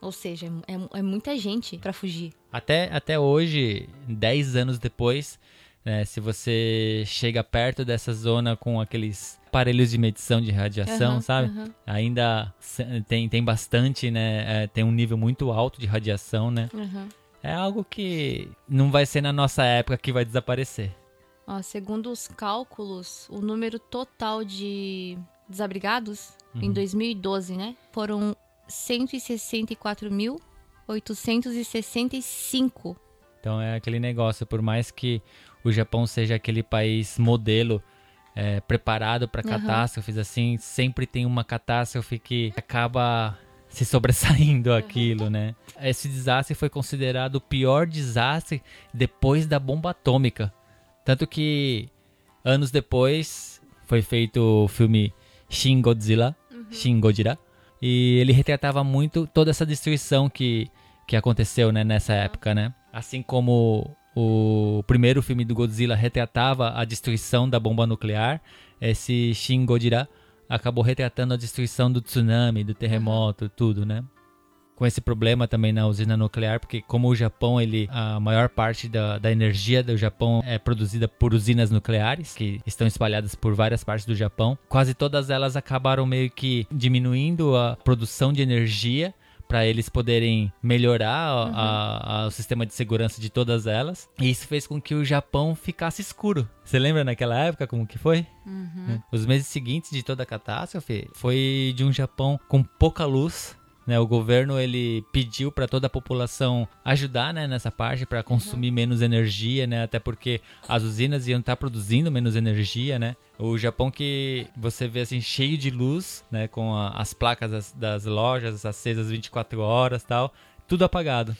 Ou seja, é, é muita gente para fugir. Até, até hoje, 10 anos depois, né, se você chega perto dessa zona com aqueles aparelhos de medição de radiação, uhum, sabe? Uhum. Ainda tem, tem bastante, né? É, tem um nível muito alto de radiação, né? Uhum. É algo que não vai ser na nossa época que vai desaparecer. Ó, segundo os cálculos, o número total de desabrigados em 2012, uhum. né? Foram 164.865. Então é aquele negócio, por mais que o Japão seja aquele país modelo é, preparado para catástrofes, uhum. assim, sempre tem uma catástrofe que acaba se sobressaindo uhum. aquilo, né? Esse desastre foi considerado o pior desastre depois da bomba atômica. Tanto que anos depois foi feito o filme Shin Godzilla, uhum. Shin Godzilla, e ele retratava muito toda essa destruição que, que aconteceu né, nessa época, né? Assim como o primeiro filme do Godzilla retratava a destruição da bomba nuclear. Esse Shin Godzilla acabou retratando a destruição do tsunami, do terremoto, tudo, né? Com esse problema também na usina nuclear, porque como o Japão, ele a maior parte da, da energia do Japão é produzida por usinas nucleares, que estão espalhadas por várias partes do Japão. Quase todas elas acabaram meio que diminuindo a produção de energia para eles poderem melhorar uhum. a, a, o sistema de segurança de todas elas. E isso fez com que o Japão ficasse escuro. Você lembra naquela época como que foi? Uhum. Os meses seguintes de toda a catástrofe foi de um Japão com pouca luz, né, o governo ele pediu para toda a população ajudar né, nessa parte para consumir uhum. menos energia, né, até porque as usinas iam estar tá produzindo menos energia, né. O Japão que você vê assim cheio de luz, né, com a, as placas das, das lojas acesas 24 horas, tal, tudo apagado.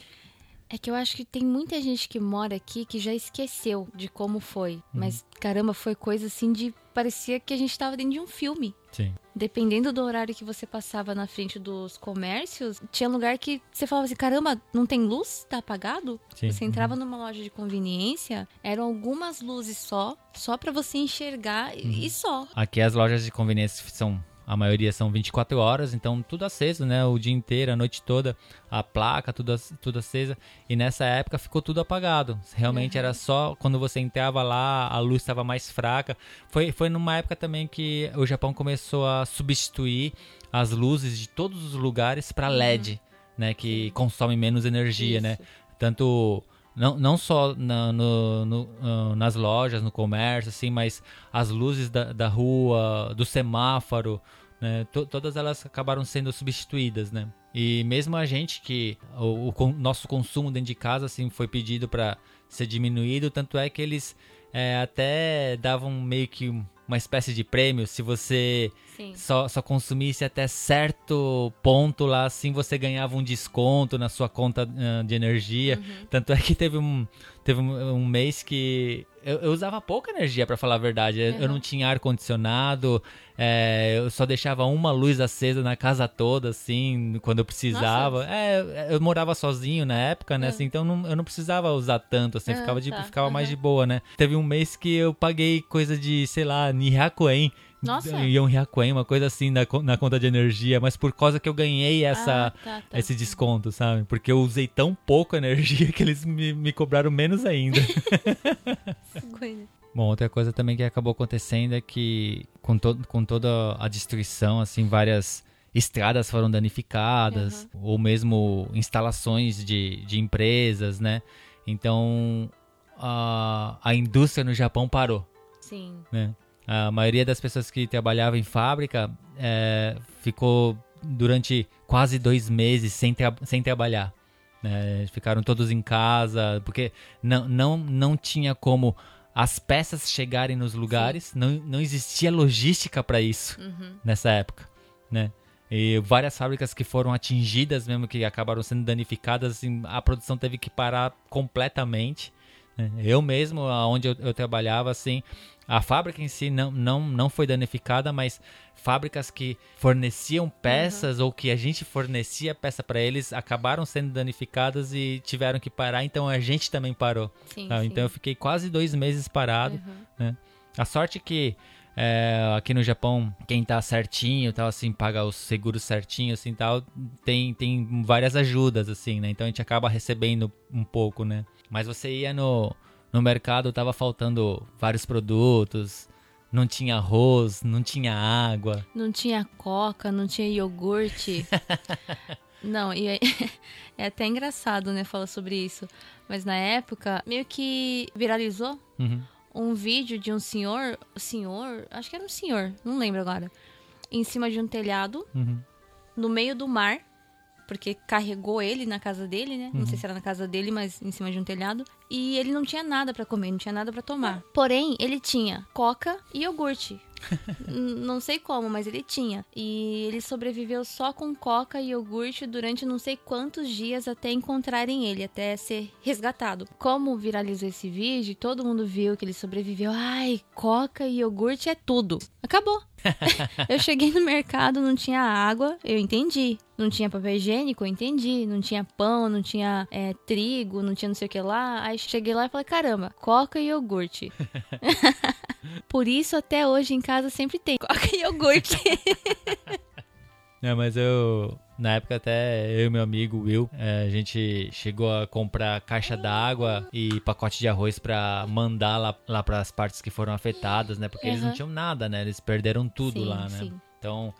É que eu acho que tem muita gente que mora aqui que já esqueceu de como foi. Mas, caramba, foi coisa assim de. Parecia que a gente tava dentro de um filme. Sim. Dependendo do horário que você passava na frente dos comércios, tinha lugar que você falava assim: caramba, não tem luz? Tá apagado? Sim. Você entrava numa loja de conveniência, eram algumas luzes só, só pra você enxergar e- e só. Aqui as lojas de conveniência são. A maioria são 24 horas, então tudo aceso, né? O dia inteiro, a noite toda, a placa, tudo, tudo acesa. E nessa época ficou tudo apagado. Realmente era só quando você entrava lá, a luz estava mais fraca. Foi, foi numa época também que o Japão começou a substituir as luzes de todos os lugares para LED, né? Que consome menos energia, né? Isso. tanto não, não só na- no- no, ah, nas lojas, no comércio, assim, mas as luzes da, da rua, do semáforo, né, to- todas elas acabaram sendo substituídas, né? E mesmo a gente que o, o nosso consumo dentro de casa assim foi pedido para ser diminuído, tanto é que eles é, até davam meio que uma espécie de prêmio se você Sim. só, só consumisse até certo ponto lá, assim você ganhava um desconto na sua conta ah, de energia. Tanto é que teve um, teve um, um mês que eu, eu usava pouca energia, pra falar a verdade. Eu, eu não tinha ar-condicionado, é, eu só deixava uma luz acesa na casa toda, assim, quando eu precisava. É, eu morava sozinho na época, né, Ah. assim, então não- eu não precisava usar tanto, assim, Ah, ficava, de, tá. ficava mais de boa, né. Teve um mês que eu paguei coisa de, sei lá, Nihakuen. Nossa. E um Hyakuen, uma coisa assim na, na conta de energia, mas por causa que eu ganhei essa, Ah, tá, tá. esse desconto, sabe? Porque eu usei tão pouco energia que eles me, me cobraram menos ainda. Coisa. Bom, outra coisa também que acabou acontecendo é que com, to com toda a destruição, assim, várias estradas foram danificadas, ou mesmo instalações de, de empresas, né? Então a, a indústria no Japão parou Sim. né? A maioria das pessoas que trabalhavam em fábrica é, ficou durante quase dois meses sem, tra- sem trabalhar. né? Ficaram todos em casa, porque não, não, não tinha como as peças chegarem nos lugares, não, não existia logística para isso Uhum. nessa época, né? E várias fábricas que foram atingidas mesmo, que acabaram sendo danificadas, assim, a produção teve que parar completamente. Né? Eu mesmo, onde eu, eu trabalhava, assim, a fábrica em si não, não, não foi danificada, mas fábricas que forneciam peças ou que a gente fornecia peça para eles acabaram sendo danificadas e tiveram que parar, então a gente também parou. Sim, sabe? sim. Então eu fiquei quase dois meses parado. Uhum. né? A sorte que é, aqui no Japão, quem tá certinho, tal, assim, paga os seguros certinho, assim, tal, tem, tem várias ajudas, assim, né? Então a gente acaba recebendo um pouco, né? Mas você ia no, no mercado, tava faltando vários produtos, não tinha arroz, não tinha água. Não tinha coca, não tinha iogurte. não, e é, é até engraçado, né, falar sobre isso. Mas na época, meio que viralizou Uhum. um vídeo de um senhor, senhor, acho que era um senhor, não lembro agora, em cima de um telhado, Uhum. no meio do mar, porque carregou ele na casa dele, né? Uhum. Não sei se era na casa dele, mas em cima de um telhado. E ele não tinha nada pra comer, não tinha nada pra tomar. Porém, ele tinha coca e iogurte. Não sei como, mas ele tinha. E ele sobreviveu só com coca e iogurte durante não sei quantos dias até encontrarem ele, até ser resgatado. Como viralizou esse vídeo, todo mundo viu que ele sobreviveu. Ai, coca e iogurte é tudo. Acabou. eu cheguei no mercado, não tinha água, eu entendi. Não tinha papel higiênico, eu entendi. Não tinha pão, não tinha é, trigo, não tinha não sei o que lá. Aí cheguei lá e falei, caramba, coca e iogurte. Por isso, até hoje em casa sempre tem coca e iogurte. É, mas eu, na época até eu e meu amigo Will, é, a gente chegou a comprar caixa d'água e pacote de arroz pra mandar lá, lá para as partes que foram afetadas, né? Porque eles não tinham nada, né? Eles perderam tudo Sim, lá, né? sim. Então,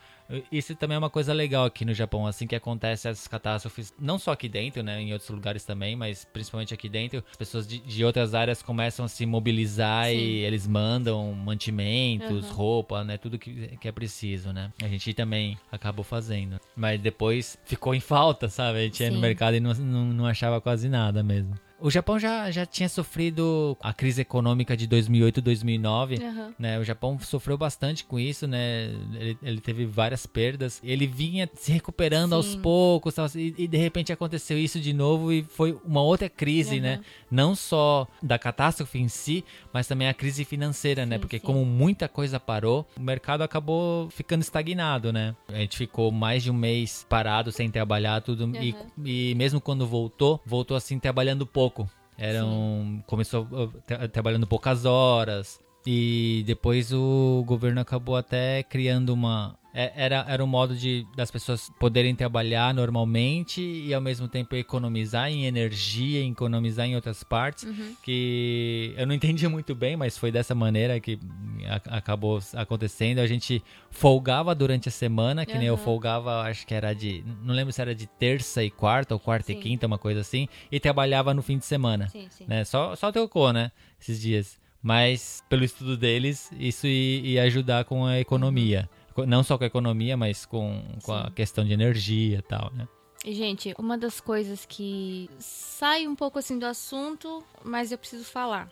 isso também é uma coisa legal aqui no Japão, assim que acontece essas catástrofes, não só aqui dentro, né, em outros lugares também, mas principalmente aqui dentro, as pessoas de, de outras áreas começam a se mobilizar Sim. e eles mandam mantimentos, Aham. roupa, né, tudo que, que é preciso, né. A gente também acabou fazendo, mas depois ficou em falta, sabe? A gente ia no Sim. mercado e não, não, não achava quase nada mesmo. O Japão já, já tinha sofrido a crise econômica de 2008 2009. Aham. Né, o Japão sofreu bastante com isso, né? Ele, ele teve várias perdas. Ele vinha se recuperando aos Sim. poucos, tal, e, e de repente aconteceu isso de novo e foi uma outra crise, Aham. né? Não só da catástrofe em si, mas também a crise financeira, né? Sim, Porque sim. como muita coisa parou, o mercado acabou ficando estagnado, né? A gente ficou mais de um mês parado sem trabalhar tudo e, Aham. e mesmo quando voltou, voltou assim trabalhando pouco. Eram começou uh, tra- trabalhando poucas horas. E depois o governo acabou até criando uma era, era um modo de das pessoas poderem trabalhar normalmente e ao mesmo tempo economizar em energia, economizar em outras partes que eu não entendi muito bem, mas foi dessa maneira que a- acabou acontecendo. A gente folgava durante a semana, que nem eu Aham. folgava, acho que era de, não lembro se era de terça e quarta ou quarta e Sim. quinta, uma coisa assim, e trabalhava no fim de semana Sim, sim. né? Só, só trocou, né? Esses dias. Mas, pelo estudo deles, isso ia, ia ajudar com a economia. Não só com a economia, mas com, com a questão de energia e tal, né? Gente, uma das coisas que sai um pouco assim do assunto, mas eu preciso falar.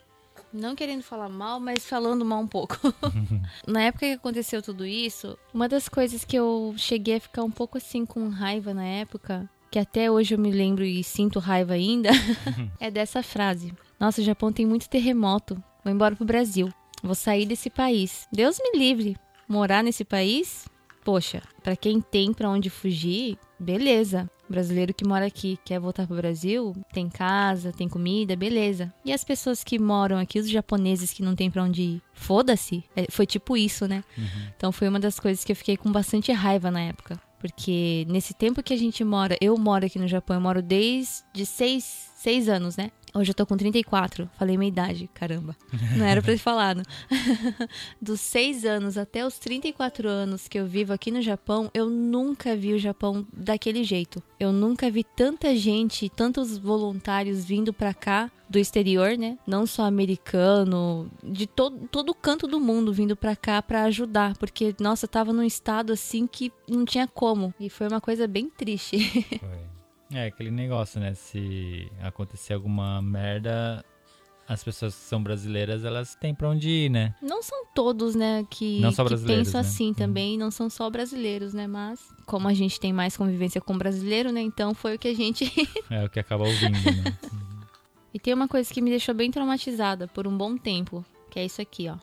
Não querendo falar mal, mas falando mal um pouco. Na época que aconteceu tudo isso, uma das coisas que eu cheguei a ficar um pouco assim com raiva na época, que até hoje eu me lembro e sinto raiva ainda, é dessa frase. Nossa, o Japão tem muito terremoto. Vou embora pro Brasil. Vou sair desse país. Deus me livre. Morar nesse país? Poxa, pra quem tem pra onde fugir, beleza. Brasileiro que mora aqui quer voltar pro Brasil, tem casa, tem comida, beleza. E as pessoas que moram aqui, os japoneses que não tem pra onde ir, foda-se. É, foi tipo isso, né? Então foi uma das coisas que eu fiquei com bastante raiva na época. Porque nesse tempo que a gente mora, eu moro aqui no Japão, eu moro desde seis, seis anos, né? Hoje eu tô com 34, falei minha idade, caramba. Não era pra ter falado. Dos seis anos até os 34 anos que eu vivo aqui no Japão, eu nunca vi o Japão daquele jeito. Eu nunca vi tanta gente, tantos voluntários vindo pra cá do exterior, né? Não só americano, de todo, todo canto do mundo vindo pra cá pra ajudar, porque nossa, tava num estado assim que não tinha como. E foi uma coisa bem triste. É, aquele negócio, né? Se acontecer alguma merda, as pessoas que são brasileiras, elas têm pra onde ir, né? Não são todos, né, que, Não só que brasileiros, pensam né? assim Uhum. também, não são só brasileiros, né, mas como a gente tem mais convivência com brasileiro, né, então foi o que a gente É o que acaba ouvindo, né? E tem uma coisa que me deixou bem traumatizada por um bom tempo, que é isso aqui, ó.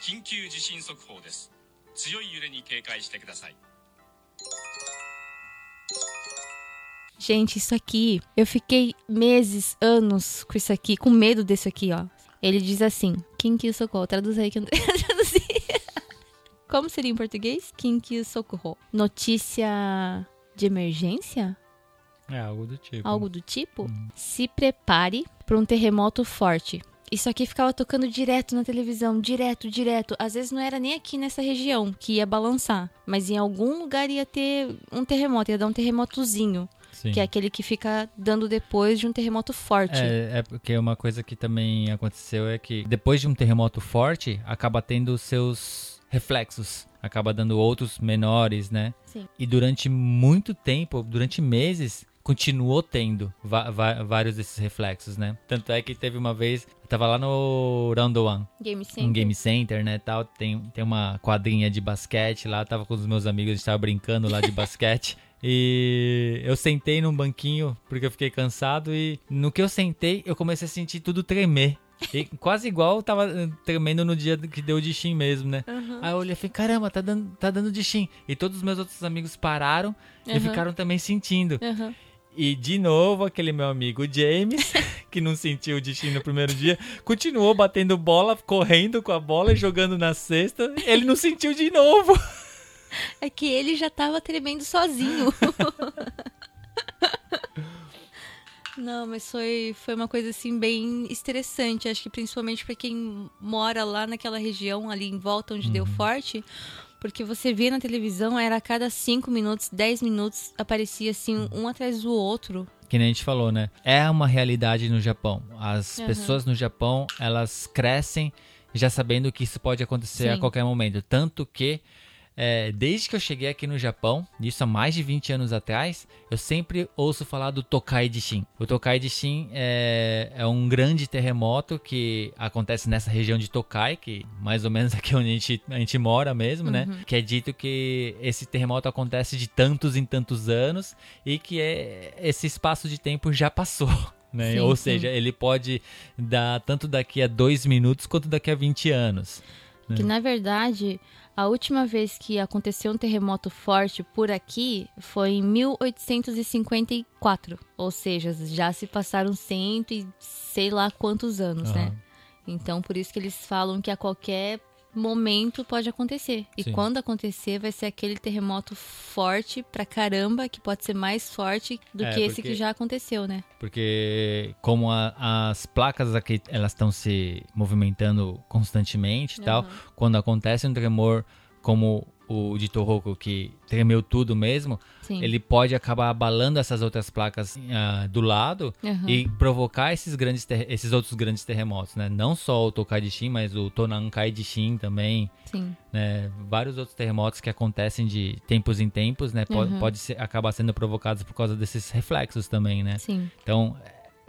緊急地震速報です強い揺れに警戒してください Gente, isso aqui, eu fiquei meses, anos com isso aqui, com medo desse aqui, ó. Ele diz assim: Kinkyu Socorro. Traduz aí que eu traduzi. Como seria em português? Kinkyu Socorro. Notícia de emergência? É algo do tipo. Algo do tipo? Se prepare para um terremoto forte. Isso aqui ficava tocando direto na televisão, direto, direto. Às vezes não era nem aqui nessa região que ia balançar, mas em algum lugar ia ter um terremoto, ia dar um terremotozinho, Sim. que é aquele que fica dando depois de um terremoto forte. É, é porque uma coisa que também aconteceu é que depois de um terremoto forte, acaba tendo seus reflexos. Acaba dando outros menores, né? Sim. E durante muito tempo, durante meses, continuou tendo vários desses reflexos, né? Tanto é que teve uma vez, eu tava lá no Round One, Game Center. um game center, né, tal, tem, tem uma quadrinha de basquete lá, tava com os meus amigos, a gente tava brincando lá de basquete. E eu sentei num banquinho porque eu fiquei cansado e no que eu sentei, eu comecei a sentir tudo tremer. E quase igual eu tava eh, tremendo no dia que deu de Shin mesmo, né? Aí eu olhei e falei, caramba, tá dando, tá dando de Shin. E todos os meus outros amigos pararam e Uhum. ficaram também sentindo. Aham. E de novo, aquele meu amigo James, que não sentiu o destino no primeiro dia, continuou batendo bola, correndo com a bola e jogando na cesta. Ele não sentiu de novo. É que ele já tava tremendo sozinho. Não, mas foi, foi uma coisa assim bem estressante. Acho que principalmente pra quem mora lá naquela região, ali em volta onde deu forte. Porque você vê na televisão, era a cada 5 minutos, 10 minutos, aparecia assim, um atrás do outro. Que nem a gente falou, né? É uma realidade no Japão. As Uhum. pessoas no Japão, elas crescem já sabendo que isso pode acontecer a Sim. qualquer momento. Tanto que é, desde que eu cheguei aqui no Japão, isso há mais de 20 anos atrás, eu sempre ouço falar do Tokai de Shin. O Tokai de Shin é, é um grande terremoto que acontece nessa região de Tokai, que mais ou menos aqui onde a gente, a gente mora mesmo, né? Que é dito que esse terremoto acontece de tantos em tantos anos e que é, esse espaço de tempo já passou. Né? Sim, Ou sim. seja, ele pode dar tanto daqui a dois minutos quanto daqui a 20 anos. Que na verdade, a última vez que aconteceu um terremoto forte por aqui foi em 1854. Ou seja, já se passaram cento e sei lá quantos anos, né? Aham. Então, por isso que eles falam que a qualquer momento pode acontecer. E Sim. quando acontecer, vai ser aquele terremoto forte pra caramba, que pode ser mais forte do É, que esse porque- que já aconteceu, né? Porque como a- as placas aqui elas estão se movimentando constantemente e tal, Aham. quando acontece um tremor como o de Tohoku que tremeu tudo mesmo, Sim. ele pode acabar abalando essas outras placas ah, do lado Aham. e provocar esses grandes esses outros grandes terremotos, né? Não só o Tokai de Shin, mas o Tonankai de Shin também, né? Vários outros terremotos que acontecem de tempos em tempos, né? Pode, Uhum. pode ser, acabar sendo provocados por causa desses reflexos também, né? Sim. Então,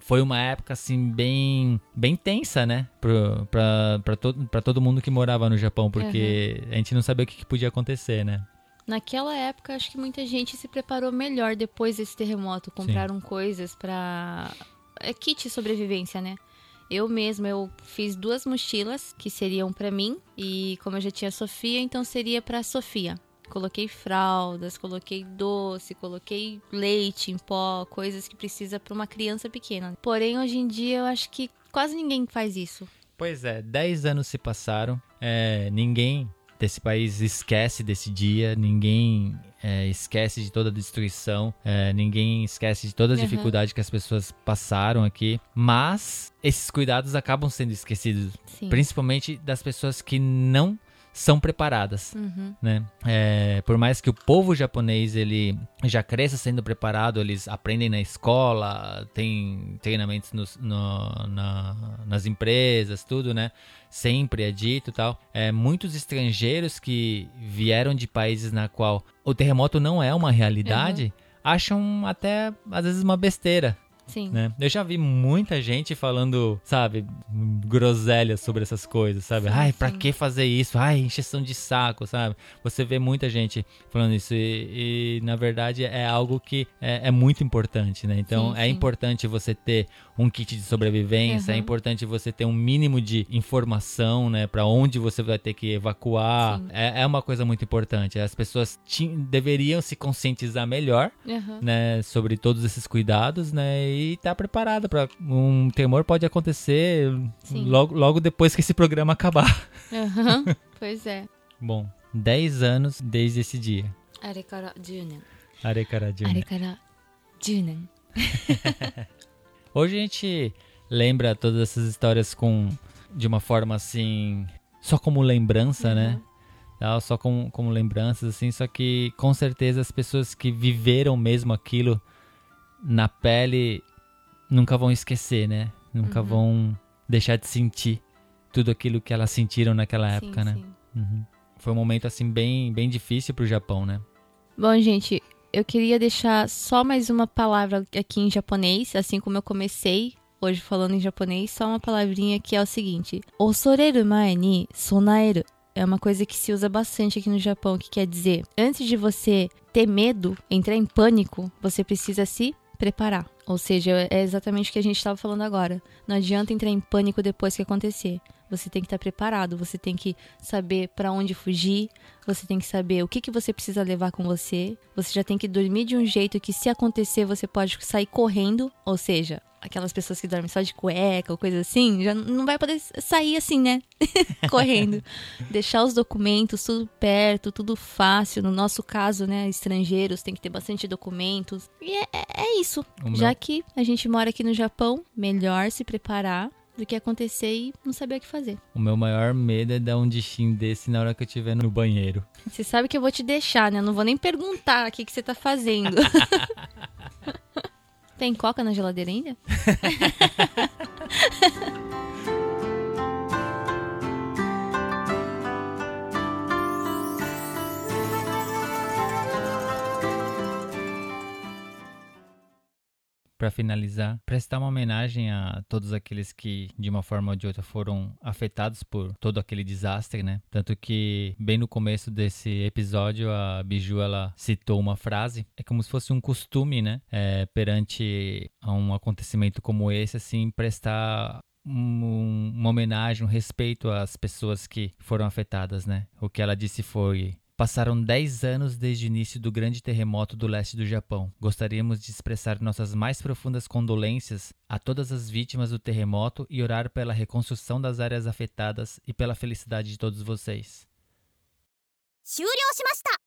foi uma época, assim, bem, bem tensa, né? Pra, todo, pra todo mundo que morava no Japão, porque a gente não sabia o que, que podia acontecer, né? Naquela época, acho que muita gente se preparou melhor depois desse terremoto. Compraram coisas pra. É kit sobrevivência, né? Eu mesma, eu fiz duas mochilas que seriam pra mim. E como eu já tinha Sofia, então seria pra Sofia. Coloquei fraldas, coloquei doce, coloquei leite em pó, coisas que precisa pra uma criança pequena. Porém, hoje em dia, eu acho que quase ninguém faz isso. Pois é, 10 anos se passaram, é, ninguém desse país esquece desse dia, ninguém é, esquece de toda a destruição, é, ninguém esquece de toda a Uhum. dificuldade que as pessoas passaram aqui, mas esses cuidados acabam sendo esquecidos, Sim. principalmente das pessoas que não são preparadas. Uhum. né? É, por mais que o povo japonês ele já cresça sendo preparado, eles aprendem na escola, tem treinamentos nos- no- na- nas empresas, tudo, né? Sempre é dito e tal. É, muitos estrangeiros que vieram de países na qual o terremoto não é uma realidade, acham até às vezes uma besteira, Sim. né? Eu já vi muita gente falando, sabe, groselhas sobre essas coisas, sabe? Sim, Ai, pra sim. que fazer isso? Ai, encheção de saco, sabe? Você vê muita gente falando isso e, e, na verdade é algo que é, é muito importante, né? Então Sim, é importante você ter um kit de sobrevivência, é Uhum. importante você ter um mínimo de informação, né? Pra onde você vai ter que evacuar. É, é uma coisa muito importante. As pessoas deveriam se conscientizar melhor Aham. né, sobre todos esses cuidados, né, e está estar tá preparada para um temor pode acontecer logo, logo depois que esse programa acabar. Uhum, pois é. Bom, 10 anos desde esse dia. Arekara 10. Arekara 10. Arekara Hoje a gente lembra todas essas histórias com de uma forma assim, só como lembrança, né? uhum. né? só como, como lembranças, assim, só que com certeza as pessoas que viveram mesmo aquilo na pele nunca vão esquecer, né? Nunca Uhum. vão deixar de sentir tudo aquilo que elas sentiram naquela época, sim, né? sim. Uhum. Foi um momento, assim, bem, bem difícil pro Japão, né? Bom, gente, eu queria deixar só mais uma palavra aqui em japonês, assim como eu comecei hoje falando em japonês, só uma palavrinha que é o seguinte: osoreru mae ni sonaeru. É uma coisa que se usa bastante aqui no Japão, que quer dizer, antes de você ter medo, entrar em pânico, você precisa se preparar. Ou seja, é exatamente o que a gente estava falando agora. Não adianta entrar em pânico depois que acontecer. Você tem que estar preparado, você tem que saber para onde fugir, você tem que saber o que, que você precisa levar com você. Você já tem que dormir de um jeito que, se acontecer, você pode sair correndo. Ou seja, aquelas pessoas que dormem só de cueca ou coisa assim, já não vai poder sair assim, né? correndo. Deixar os documentos tudo perto, tudo fácil. No nosso caso, né? Estrangeiros tem que ter bastante documentos. E é, é- é isso. O meu- Já que a gente mora aqui no Japão, melhor se preparar do que acontecer e não saber o que fazer. O meu maior medo é dar um destino desse na hora que eu estiver no banheiro. Você sabe que eu vou te deixar, né? Eu não vou nem perguntar o que, que você tá fazendo. Tem coca na geladeira ainda? para finalizar, prestar uma homenagem a todos aqueles que, de uma forma ou de outra, foram afetados por todo aquele desastre, né? Tanto que, bem no começo desse episódio, a Biju ela citou uma frase, é como se fosse um costume, né? É, perante um acontecimento como esse, assim, prestar um, uma homenagem, um respeito às pessoas que foram afetadas, né? O que ela disse foi: Passaram 10 anos desde o início do grande terremoto do leste do Japão. Gostaríamos de expressar nossas mais profundas condolências a todas as vítimas do terremoto e orar pela reconstrução das áreas afetadas e pela felicidade de todos vocês. 終了しました